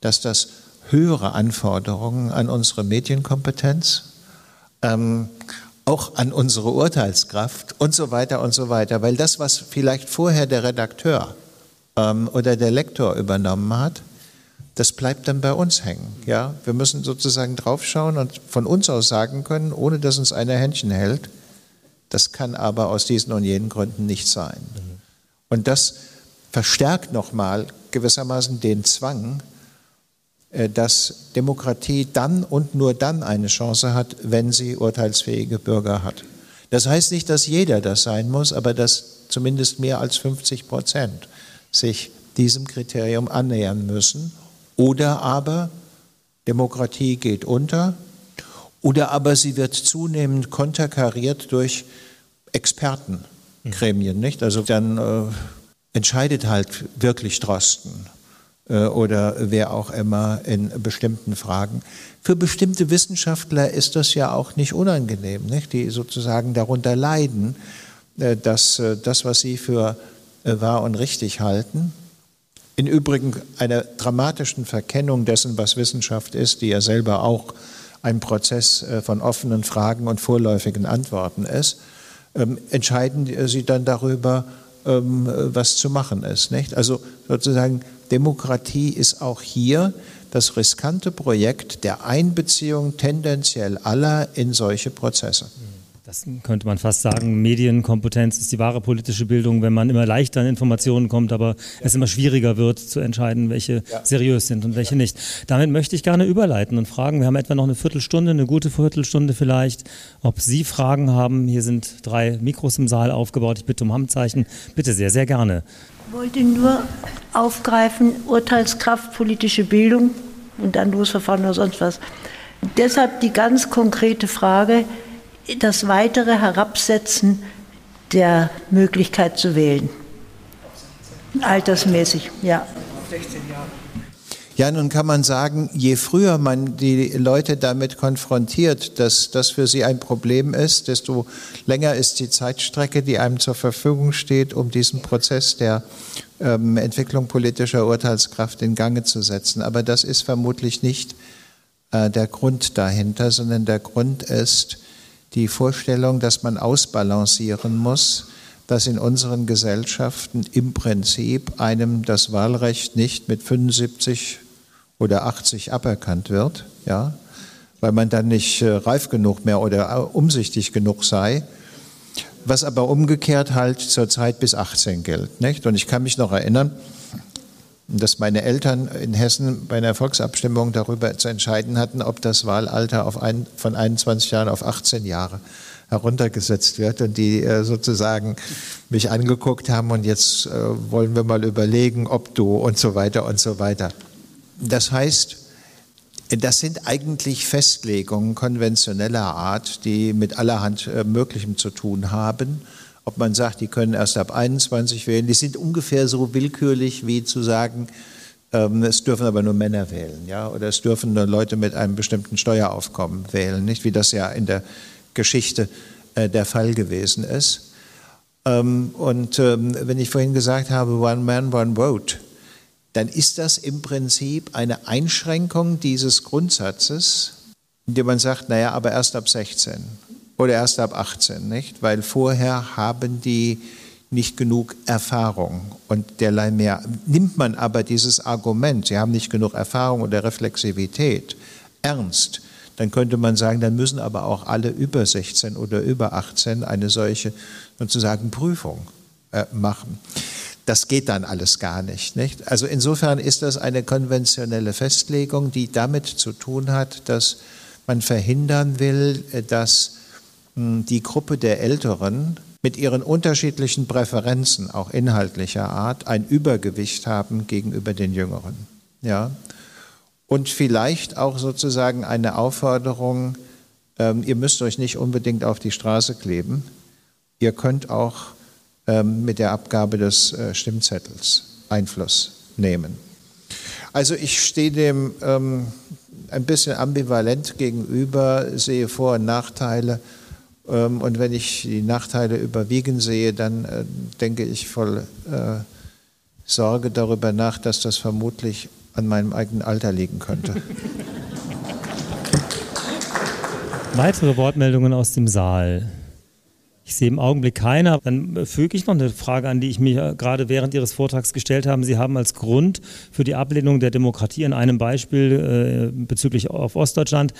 dass das höhere Anforderungen an unsere Medienkompetenz, ähm, auch an unsere Urteilskraft und so weiter und so weiter, weil das, was vielleicht vorher der Redakteur ähm, oder der Lektor übernommen hat, das bleibt dann bei uns hängen. Ja, wir müssen sozusagen draufschauen und von uns aus sagen können, ohne dass uns einer Händchen hält, das kann aber aus diesen und jenen Gründen nicht sein. Mhm. Und das verstärkt nochmal gewissermaßen den Zwang, äh, dass Demokratie dann und nur dann eine Chance hat, wenn sie urteilsfähige Bürger hat. Das heißt nicht, dass jeder das sein muss, aber dass zumindest mehr als 50 Prozent sich diesem Kriterium annähern müssen. Oder aber Demokratie geht unter oder aber sie wird zunehmend konterkariert durch Expertengremien, nicht? Also dann äh, entscheidet halt wirklich Drosten äh, oder wer auch immer in bestimmten Fragen. Für bestimmte Wissenschaftler ist das ja auch nicht unangenehm, nicht? die sozusagen darunter leiden, äh, dass äh, das, was sie für wahr und richtig halten, in Übrigen einer dramatischen Verkennung dessen, was Wissenschaft ist, die ja selber auch ein Prozess von offenen Fragen und vorläufigen Antworten ist, ähm, entscheiden sie dann darüber, ähm, was zu machen ist. Nicht? Also sozusagen Demokratie ist auch hier das riskante Projekt der Einbeziehung tendenziell aller in solche Prozesse. Das könnte man fast sagen, Medienkompetenz ist die wahre politische Bildung, wenn man immer leichter an Informationen kommt, aber ja. es immer schwieriger wird zu entscheiden, welche ja. seriös sind und welche ja. nicht. Damit möchte ich gerne überleiten und fragen, wir haben etwa noch eine Viertelstunde, eine gute Viertelstunde vielleicht, ob Sie Fragen haben. Hier sind drei Mikros im Saal aufgebaut. Ich bitte um Handzeichen. Bitte sehr, sehr gerne. Ich wollte nur aufgreifen, Urteilskraft, politische Bildung und dann Losverfahren oder sonst was. Deshalb die ganz konkrete Frage, das weitere Herabsetzen der Möglichkeit zu wählen. Altersmäßig, ja. 16 Jahre. Ja, nun kann man sagen, je früher man die Leute damit konfrontiert, dass das für sie ein Problem ist, desto länger ist die Zeitstrecke, die einem zur Verfügung steht, um diesen Prozess der ähm, Entwicklung politischer Urteilskraft in Gange zu setzen. Aber das ist vermutlich nicht äh, der Grund dahinter, sondern der Grund ist, die Vorstellung, dass man ausbalancieren muss, dass in unseren Gesellschaften im Prinzip einem das Wahlrecht nicht mit 75 oder 80 aberkannt wird, ja, weil man dann nicht äh, reif genug mehr oder äh, umsichtig genug sei, was aber umgekehrt halt zur Zeit bis 18 gilt. Nicht? Und ich kann mich noch erinnern, dass meine Eltern in Hessen bei einer Volksabstimmung darüber zu entscheiden hatten, ob das Wahlalter ein, von 21 Jahren auf 18 Jahre heruntergesetzt wird und die äh, sozusagen mich angeguckt haben und jetzt äh, wollen wir mal überlegen, ob du und so weiter und so weiter. Das heißt, das sind eigentlich Festlegungen konventioneller Art, die mit allerhand äh, Möglichem zu tun haben ob man sagt, die können erst ab 21 wählen. Die sind ungefähr so willkürlich wie zu sagen, ähm, es dürfen aber nur Männer wählen, ja, oder es dürfen nur Leute mit einem bestimmten Steueraufkommen wählen, nicht wie das ja in der Geschichte äh, der Fall gewesen ist. Ähm, und ähm, wenn ich vorhin gesagt habe, One Man, One Vote, dann ist das im Prinzip eine Einschränkung dieses Grundsatzes, indem man sagt, naja, aber erst ab 16 oder erst ab 18, nicht? Weil vorher haben die nicht genug Erfahrung und derlei mehr. Nimmt man aber dieses Argument, sie haben nicht genug Erfahrung oder Reflexivität ernst, dann könnte man sagen, dann müssen aber auch alle über 16 oder über 18 eine solche sozusagen Prüfung äh, machen. Das geht dann alles gar nicht, nicht. Also insofern ist das eine konventionelle Festlegung, die damit zu tun hat, dass man verhindern will, äh, dass die Gruppe der Älteren mit ihren unterschiedlichen Präferenzen, auch inhaltlicher Art, ein Übergewicht haben gegenüber den Jüngeren. Ja? Und vielleicht auch sozusagen eine Aufforderung, ähm, ihr müsst euch nicht unbedingt auf die Straße kleben, ihr könnt auch ähm, mit der Abgabe des äh, Stimmzettels Einfluss nehmen. Also ich stehe dem ähm, ein bisschen ambivalent gegenüber, sehe Vor- und Nachteile und wenn ich die Nachteile überwiegen sehe, dann äh, denke ich voll äh, Sorge darüber nach, dass das vermutlich an meinem eigenen Alter liegen könnte. Weitere Wortmeldungen aus dem Saal. Ich sehe im Augenblick keine. Dann füge ich noch eine Frage an, die ich mir gerade während Ihres Vortrags gestellt habe. Sie haben als Grund für die Ablehnung der Demokratie in einem Beispiel äh, bezüglich auf Ostdeutschland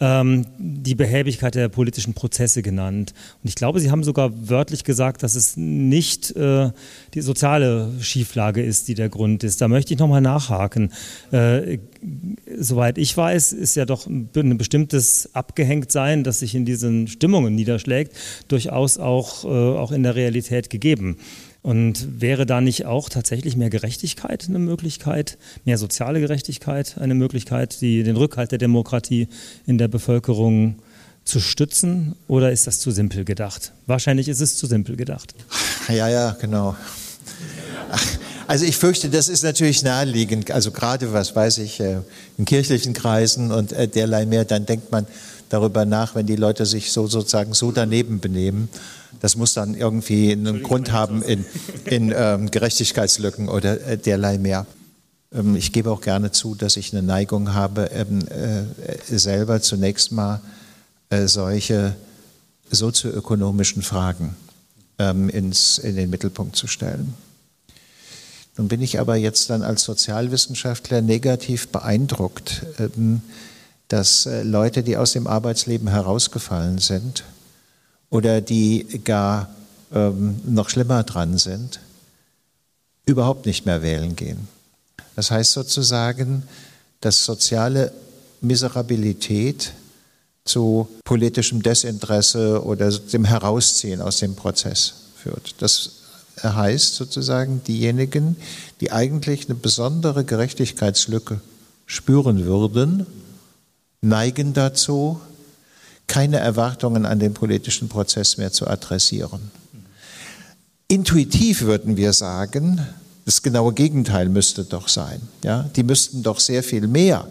ähm, die Behäbigkeit der politischen Prozesse genannt. Und ich glaube, Sie haben sogar wörtlich gesagt, dass es nicht äh, die soziale Schieflage ist, die der Grund ist. Da möchte ich nochmal nachhaken. Äh, soweit ich weiß, ist ja doch ein, bestimmtes Abgehängtsein, das sich in diesen Stimmungen niederschlägt, durchaus auch, äh, auch in der Realität gegeben. Und wäre da nicht auch tatsächlich mehr Gerechtigkeit eine Möglichkeit, mehr soziale Gerechtigkeit eine Möglichkeit, die, den Rückhalt der Demokratie in der Bevölkerung zu stützen? Oder ist das zu simpel gedacht? Wahrscheinlich ist es zu simpel gedacht. Ja, ja, genau. Also ich fürchte, das ist natürlich naheliegend. Also gerade, was weiß ich, äh, in kirchlichen Kreisen und äh, derlei mehr, dann denkt man darüber nach, wenn die Leute sich so sozusagen so daneben benehmen das muss dann irgendwie einen Grund haben in, in ähm, Gerechtigkeitslücken oder äh, derlei mehr. Ähm, ich gebe auch gerne zu, dass ich eine Neigung habe, ähm, äh, selber zunächst mal äh, solche sozioökonomischen Fragen ähm, ins, in den Mittelpunkt zu stellen. Nun bin ich aber jetzt dann als Sozialwissenschaftler negativ beeindruckt, ähm, dass äh, Leute, die aus dem Arbeitsleben herausgefallen sind, oder die gar ähm, noch schlimmer dran sind, überhaupt nicht mehr wählen gehen. Das heißt sozusagen, dass soziale Miserabilität zu politischem Desinteresse oder dem Herausziehen aus dem Prozess führt. Das heißt sozusagen, diejenigen, die eigentlich eine besondere Gerechtigkeitslücke spüren würden, neigen dazu, keine Erwartungen an den politischen Prozess mehr zu adressieren. Intuitiv würden wir sagen, das genaue Gegenteil müsste doch sein. Ja? Die müssten doch sehr viel mehr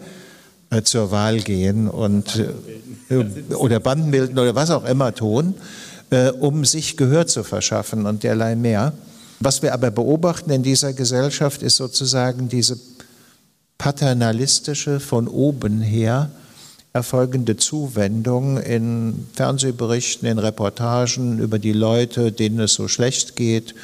äh, zur Wahl gehen und, äh, oder Banden bilden oder was auch immer tun, äh, um sich Gehör zu verschaffen und derlei mehr. Was wir aber beobachten in dieser Gesellschaft ist sozusagen diese paternalistische, von oben her erfolgende Zuwendung in Fernsehberichten, in Reportagen über die Leute, denen es so schlecht geht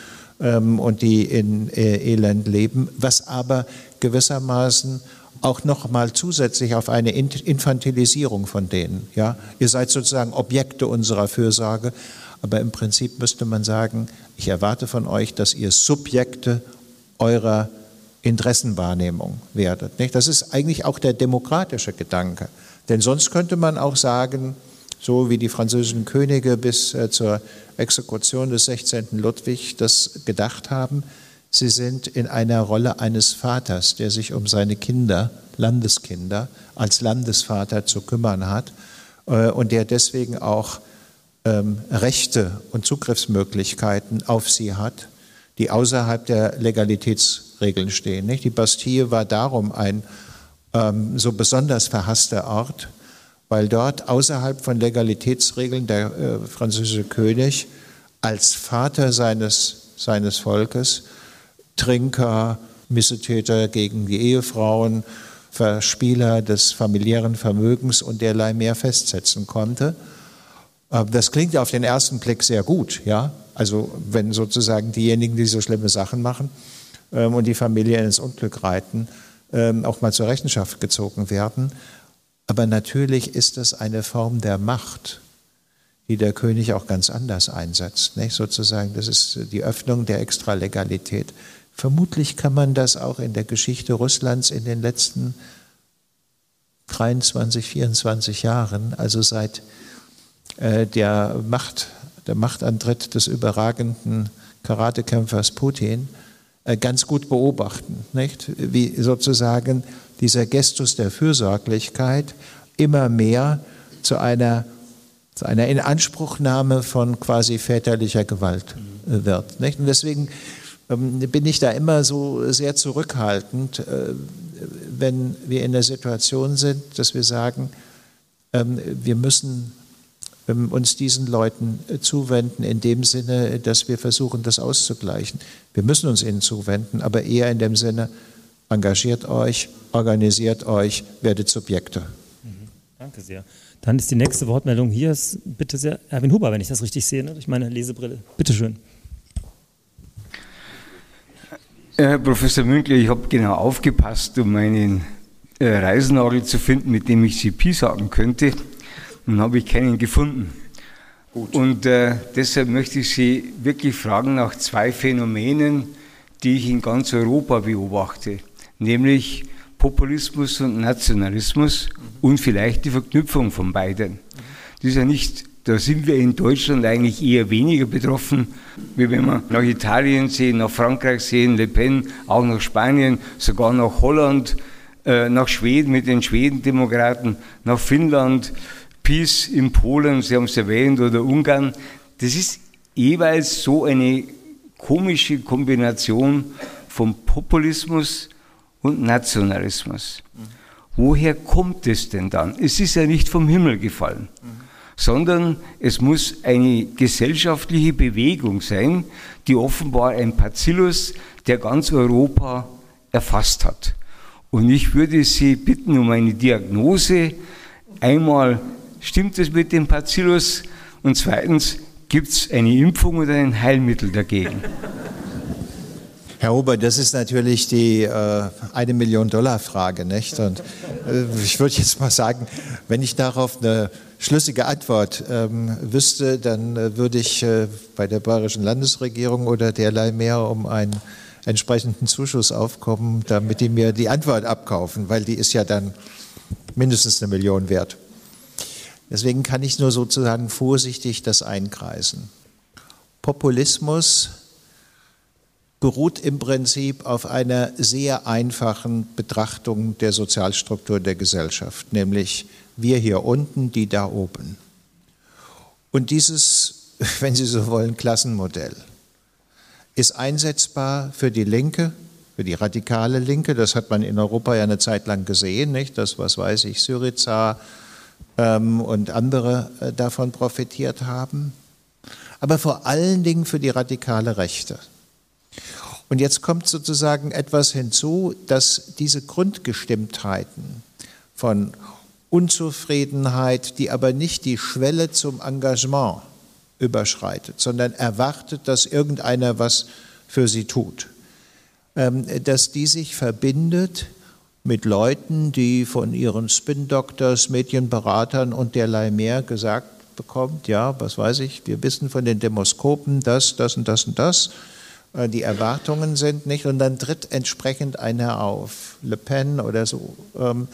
ähm, und die in äh, Elend leben, was aber gewissermaßen auch noch mal zusätzlich auf eine Infantilisierung von denen. Ja, ihr seid sozusagen Objekte unserer Fürsorge, aber im Prinzip müsste man sagen, ich erwarte von euch, dass ihr Subjekte eurer Interessenwahrnehmung werdet. Nicht? Das ist eigentlich auch der demokratische Gedanke. Denn sonst könnte man auch sagen, so wie die französischen Könige bis äh, zur Exekution des 16. Ludwig das gedacht haben, sie sind in einer Rolle eines Vaters, der sich um seine Kinder, Landeskinder, als Landesvater zu kümmern hat äh, und der deswegen auch ähm, Rechte und Zugriffsmöglichkeiten auf sie hat, die außerhalb der Legalitätsregeln stehen. Die Bastille war darum ein ähm, so besonders verhasster Ort, weil dort außerhalb von Legalitätsregeln der äh, französische König als Vater seines, seines Volkes Trinker, Missetäter gegen die Ehefrauen, Verspieler des familiären Vermögens und derlei mehr festsetzen konnte. Äh, das klingt auf den ersten Blick sehr gut, ja. Also wenn sozusagen diejenigen, die so schlimme Sachen machen ähm, und die Familie ins Unglück reiten, ähm, auch mal zur Rechenschaft gezogen werden. Aber natürlich ist das eine Form der Macht, die der König auch ganz anders einsetzt. Nicht? Sozusagen, das ist die Öffnung der Extralegalität. Vermutlich kann man das auch in der Geschichte Russlands in den letzten 23, 24 Jahren, also seit äh, der, Macht, der Machtantritt des überragenden Karatekämpfers Putin, ganz gut beobachten, nicht? wie sozusagen dieser Gestus der Fürsorglichkeit immer mehr zu einer, zu einer Inanspruchnahme von quasi väterlicher Gewalt äh, wird. Nicht? Und deswegen ähm, bin ich da immer so sehr zurückhaltend, äh, wenn wir in der Situation sind, dass wir sagen, ähm, wir müssen uns diesen Leuten äh, zuwenden, in dem Sinne, dass wir versuchen, das auszugleichen. Wir müssen uns ihnen zuwenden, aber eher in dem Sinne, engagiert euch, organisiert euch, werdet Subjekte. Mhm. Danke sehr. Dann ist die nächste Wortmeldung hier, ist bitte sehr Erwin Huber, wenn ich das richtig sehe, ne? durch meine Lesebrille. Bitte schön. Herr Professor Münkler, ich habe genau aufgepasst, um meinen äh, Reisennagel zu finden, mit dem ich Sie Pi sagen könnte. Nun habe ich keinen gefunden. Gut. Und äh, deshalb möchte ich Sie wirklich fragen nach zwei Phänomenen, die ich in ganz Europa beobachte, nämlich Populismus und Nationalismus mhm. und vielleicht die Verknüpfung von beiden. Das ist ja nicht, da sind wir in Deutschland eigentlich eher weniger betroffen, wie wenn wir nach Italien sehen, nach Frankreich sehen, Le Pen, auch nach Spanien, sogar nach Holland, äh, nach Schweden mit den Schwedendemokraten, nach Finnland, PiS in Polen, Sie haben es erwähnt, oder Ungarn, das ist jeweils so eine komische Kombination von Populismus und Nationalismus. Mhm. Woher kommt es denn dann? Es ist ja nicht vom Himmel gefallen, mhm. sondern es muss eine gesellschaftliche Bewegung sein, die offenbar ein Pazillus, der ganz Europa erfasst hat. Und ich würde Sie bitten um eine Diagnose, einmal Stimmt es mit dem Bacillus? Und zweitens, gibt es eine Impfung oder ein Heilmittel dagegen? Herr Ober, das ist natürlich die äh, eine Million Dollar Frage, nicht? Und äh, ich würde jetzt mal sagen, wenn ich darauf eine schlüssige Antwort ähm, wüsste, dann äh, würde ich äh, bei der bayerischen Landesregierung oder derlei mehr um einen entsprechenden Zuschuss aufkommen, damit die mir die Antwort abkaufen, weil die ist ja dann mindestens eine Million wert. Deswegen kann ich nur sozusagen vorsichtig das einkreisen. Populismus beruht im Prinzip auf einer sehr einfachen Betrachtung der Sozialstruktur der Gesellschaft, nämlich wir hier unten, die da oben. Und dieses, wenn Sie so wollen, Klassenmodell ist einsetzbar für die Linke, für die radikale Linke. Das hat man in Europa ja eine Zeit lang gesehen, nicht? Das, was weiß ich, Syriza ähm, und andere äh, davon profitiert haben. Aber vor allen Dingen für die radikale Rechte. Und jetzt kommt sozusagen etwas hinzu, dass diese Grundgestimmtheiten von Unzufriedenheit, die aber nicht die Schwelle zum Engagement überschreitet, sondern erwartet, dass irgendeiner was für sie tut, ähm, dass die sich verbindet mit Leuten, die von ihren Spin-Doctors, Medienberatern und derlei mehr gesagt bekommt, ja, was weiß ich, wir wissen von den Demoskopen das, das und das und das, äh, die Erwartungen sind nicht, und dann tritt entsprechend einer auf. Le Pen oder so. Ähm,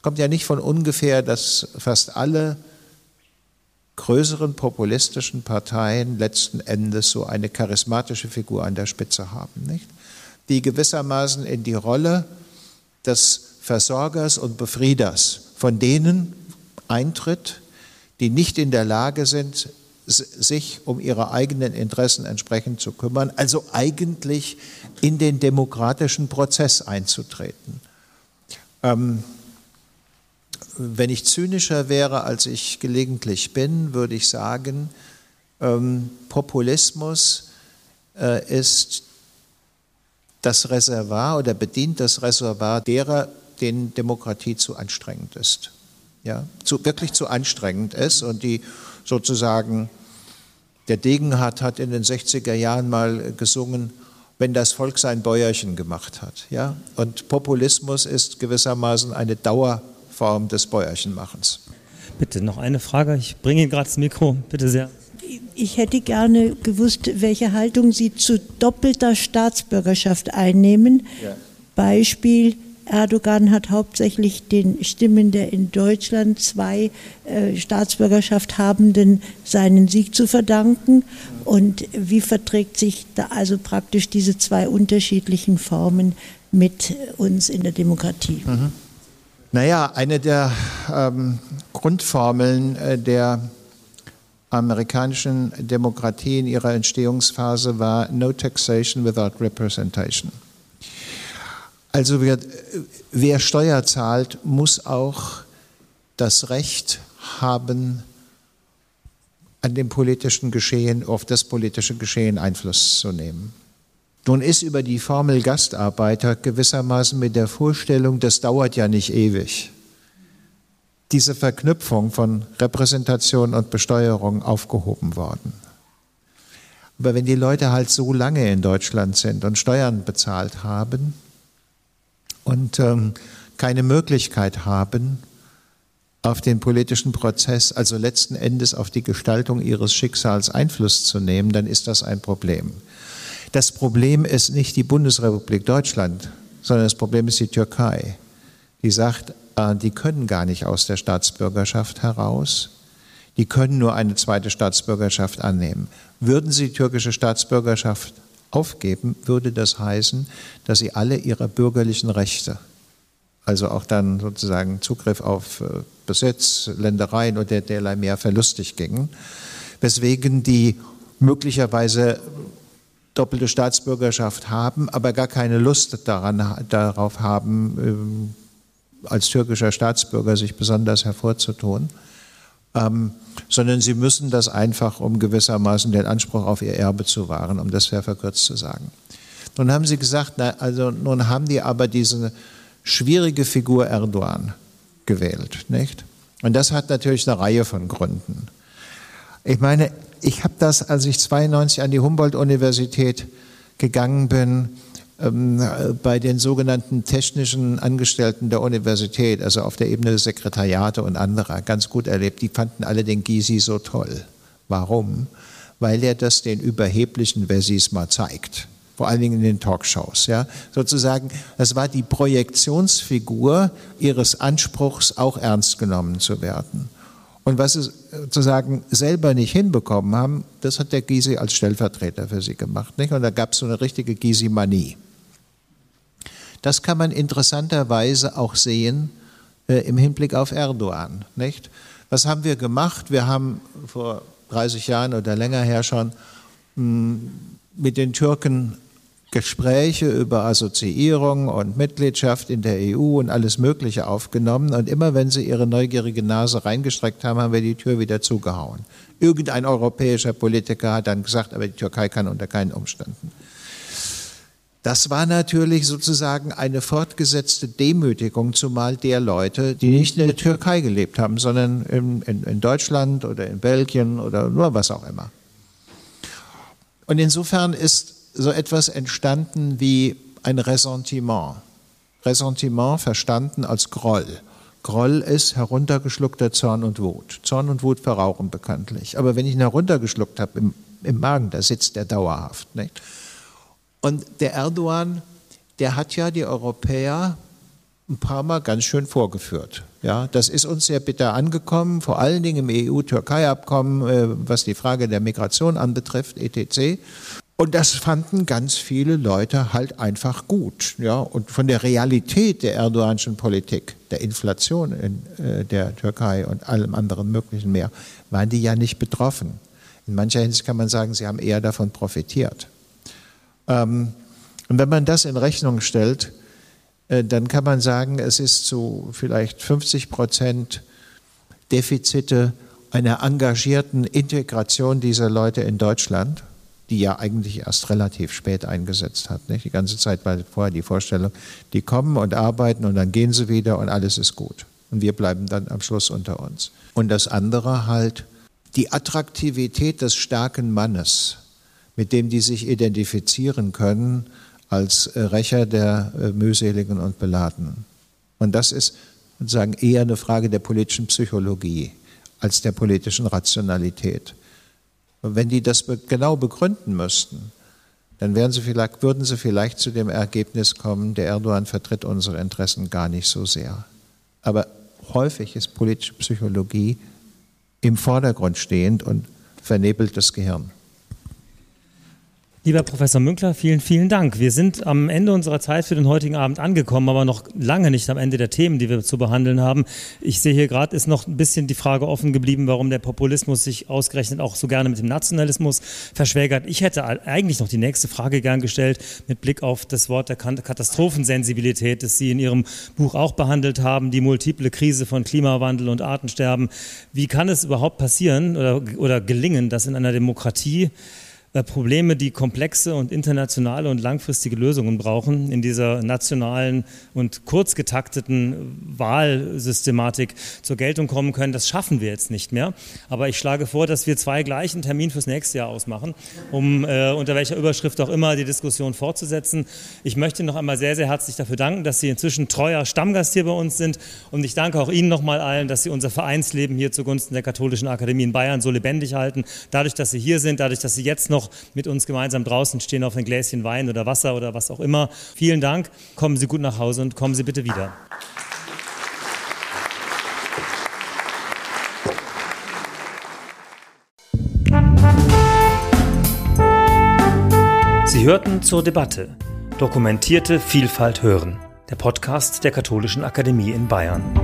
kommt ja nicht von ungefähr, dass fast alle größeren populistischen Parteien letzten Endes so eine charismatische Figur an der Spitze haben, nicht? die gewissermaßen in die Rolle des Versorgers und Befrieders von denen eintritt, die nicht in der Lage sind, sich um ihre eigenen Interessen entsprechend zu kümmern, also eigentlich in den demokratischen Prozess einzutreten. Ähm, wenn ich zynischer wäre, als ich gelegentlich bin, würde ich sagen, ähm, Populismus äh, ist das Reservoir oder bedient das Reservoir derer, denen Demokratie zu anstrengend ist. Ja, zu, wirklich zu anstrengend ist und die sozusagen, der Degenhardt hat in den 60er Jahren mal gesungen, wenn das Volk sein Bäuerchen gemacht hat. Ja? Und Populismus ist gewissermaßen eine Dauerform des Bäuerchenmachens. Bitte noch eine Frage. Ich bringe Ihnen gerade das Mikro. Bitte sehr. Ich hätte gerne gewusst, welche Haltung Sie zu doppelter Staatsbürgerschaft einnehmen. Ja. Beispiel, Erdogan hat hauptsächlich den Stimmen der in Deutschland zwei äh, Staatsbürgerschaft habenden seinen Sieg zu verdanken. Und wie verträgt sich da also praktisch diese zwei unterschiedlichen Formen mit uns in der Demokratie? Mhm. Naja, eine der ähm, Grundformeln äh, der amerikanischen Demokratie in ihrer Entstehungsphase war No Taxation without Representation. Also wer, wer Steuer zahlt, muss auch das Recht haben, an dem politischen Geschehen, auf das politische Geschehen Einfluss zu nehmen. Nun ist über die Formel Gastarbeiter gewissermaßen mit der Vorstellung, das dauert ja nicht ewig, diese Verknüpfung von Repräsentation und Besteuerung aufgehoben worden. Aber wenn die Leute halt so lange in Deutschland sind und Steuern bezahlt haben, und ähm, keine Möglichkeit haben, auf den politischen Prozess, also letzten Endes auf die Gestaltung ihres Schicksals Einfluss zu nehmen, dann ist das ein Problem. Das Problem ist nicht die Bundesrepublik Deutschland, sondern das Problem ist die Türkei, die sagt, die können gar nicht aus der Staatsbürgerschaft heraus, die können nur eine zweite Staatsbürgerschaft annehmen. Würden sie die türkische Staatsbürgerschaft aufgeben, würde das heißen, dass sie alle ihre bürgerlichen Rechte, also auch dann sozusagen Zugriff auf äh, Besitz, Ländereien oder derlei mehr verlustig gingen, weswegen die möglicherweise doppelte Staatsbürgerschaft haben, aber gar keine Lust daran, darauf haben, ähm, als türkischer Staatsbürger sich besonders hervorzutun ähm, sondern sie müssen das einfach, um gewissermaßen den Anspruch auf ihr Erbe zu wahren, um das sehr verkürzt zu sagen. Nun haben sie gesagt, na, also nun haben die aber diese schwierige Figur Erdogan gewählt, nicht? Und das hat natürlich eine Reihe von Gründen. Ich meine, ich habe das, als ich 92 an die Humboldt-Universität gegangen bin, bei den sogenannten technischen Angestellten der Universität, also auf der Ebene des Sekretariate und anderer, ganz gut erlebt. Die fanden alle den Gysi so toll. Warum? Weil er das den überheblichen Wessis mal zeigt. Vor allen Dingen in den Talkshows. Ja? Sozusagen, das war die Projektionsfigur ihres Anspruchs, auch ernst genommen zu werden. Und was sie sozusagen selber nicht hinbekommen haben, das hat der Gysi als Stellvertreter für sie gemacht. Nicht? Und da gab es so eine richtige Gysi-Manie. Das kann man interessanterweise auch sehen äh, im Hinblick auf Erdogan. Nicht? Was haben wir gemacht? Wir haben vor 30 Jahren oder länger her schon mh, hm, mit den Türken Gespräche über Assoziierung und Mitgliedschaft in der EU und alles Mögliche aufgenommen. Und immer wenn sie ihre neugierige Nase reingestreckt haben, haben wir die Tür wieder zugehauen. Irgendein europäischer Politiker hat dann gesagt, aber die Türkei kann unter keinen Umständen. Das war natürlich sozusagen eine fortgesetzte Demütigung, zumal der Leute, die nicht in der Türkei gelebt haben, sondern in, in, in Deutschland oder in Belgien oder nur was auch immer. Und insofern ist so etwas entstanden wie ein Ressentiment. Ressentiment verstanden als Groll. Groll ist heruntergeschluckter Zorn und Wut. Zorn und Wut verrauchen bekanntlich. Aber wenn ich ihn heruntergeschluckt habe im, im Magen, da sitzt der dauerhaft. Nicht? Und der Erdogan, der hat ja die Europäer ein paar Mal ganz schön vorgeführt. Ja, das ist uns sehr bitter angekommen, vor allen Dingen im EU-Türkei-Abkommen, äh, was die Frage der Migration anbetrifft, etc. Und das fanden ganz viele Leute halt einfach gut. Ja? Und von der Realität der erdoganischen Politik, der Inflation in äh, der Türkei und allem anderen Möglichen mehr, waren die ja nicht betroffen. In mancher Hinsicht kann man sagen, sie haben eher davon profitiert. Ähm, und wenn man das in Rechnung stellt, äh, dann kann man sagen, es ist zu vielleicht 50 Prozent Defizite einer engagierten Integration dieser Leute in Deutschland, die ja eigentlich erst relativ spät eingesetzt hat. Nicht? Die ganze Zeit war vorher die Vorstellung, die kommen und arbeiten und dann gehen sie wieder und alles ist gut. Und wir bleiben dann am Schluss unter uns. Und das andere halt die Attraktivität des starken Mannes mit dem die sich identifizieren können als äh, Rächer der äh, mühseligen und Beladenen. Und das ist sozusagen eher eine Frage der politischen Psychologie als der politischen Rationalität. Und wenn die das genau begründen müssten, dann wären sie vielleicht, würden sie vielleicht zu dem Ergebnis kommen, der Erdogan vertritt unsere Interessen gar nicht so sehr. Aber häufig ist politische Psychologie im Vordergrund stehend und vernebelt das Gehirn. Lieber Professor Münkler, vielen, vielen Dank. Wir sind am Ende unserer Zeit für den heutigen Abend angekommen, aber noch lange nicht am Ende der Themen, die wir zu behandeln haben. Ich sehe hier gerade, ist noch ein bisschen die Frage offen geblieben, warum der Populismus sich ausgerechnet auch so gerne mit dem Nationalismus verschwägert. Ich hätte eigentlich noch die nächste Frage gern gestellt mit Blick auf das Wort der Katastrophensensibilität, das Sie in Ihrem Buch auch behandelt haben, die multiple Krise von Klimawandel und Artensterben. Wie kann es überhaupt passieren oder, oder gelingen, dass in einer Demokratie Probleme, die komplexe und internationale und langfristige Lösungen brauchen, in dieser nationalen und kurz getakteten Wahlsystematik zur Geltung kommen können. Das schaffen wir jetzt nicht mehr. Aber ich schlage vor, dass wir zwei gleichen Termin fürs nächste Jahr ausmachen, um äh, unter welcher Überschrift auch immer die Diskussion fortzusetzen. Ich möchte noch einmal sehr, sehr herzlich dafür danken, dass Sie inzwischen treuer Stammgast hier bei uns sind. Und ich danke auch Ihnen nochmal allen, dass Sie unser Vereinsleben hier zugunsten der Katholischen Akademie in Bayern so lebendig halten. Dadurch, dass Sie hier sind, dadurch, dass Sie jetzt noch noch mit uns gemeinsam draußen stehen auf ein Gläschen Wein oder Wasser oder was auch immer. Vielen Dank. Kommen Sie gut nach Hause und kommen Sie bitte wieder. Sie hörten zur Debatte Dokumentierte Vielfalt hören, der Podcast der Katholischen Akademie in Bayern.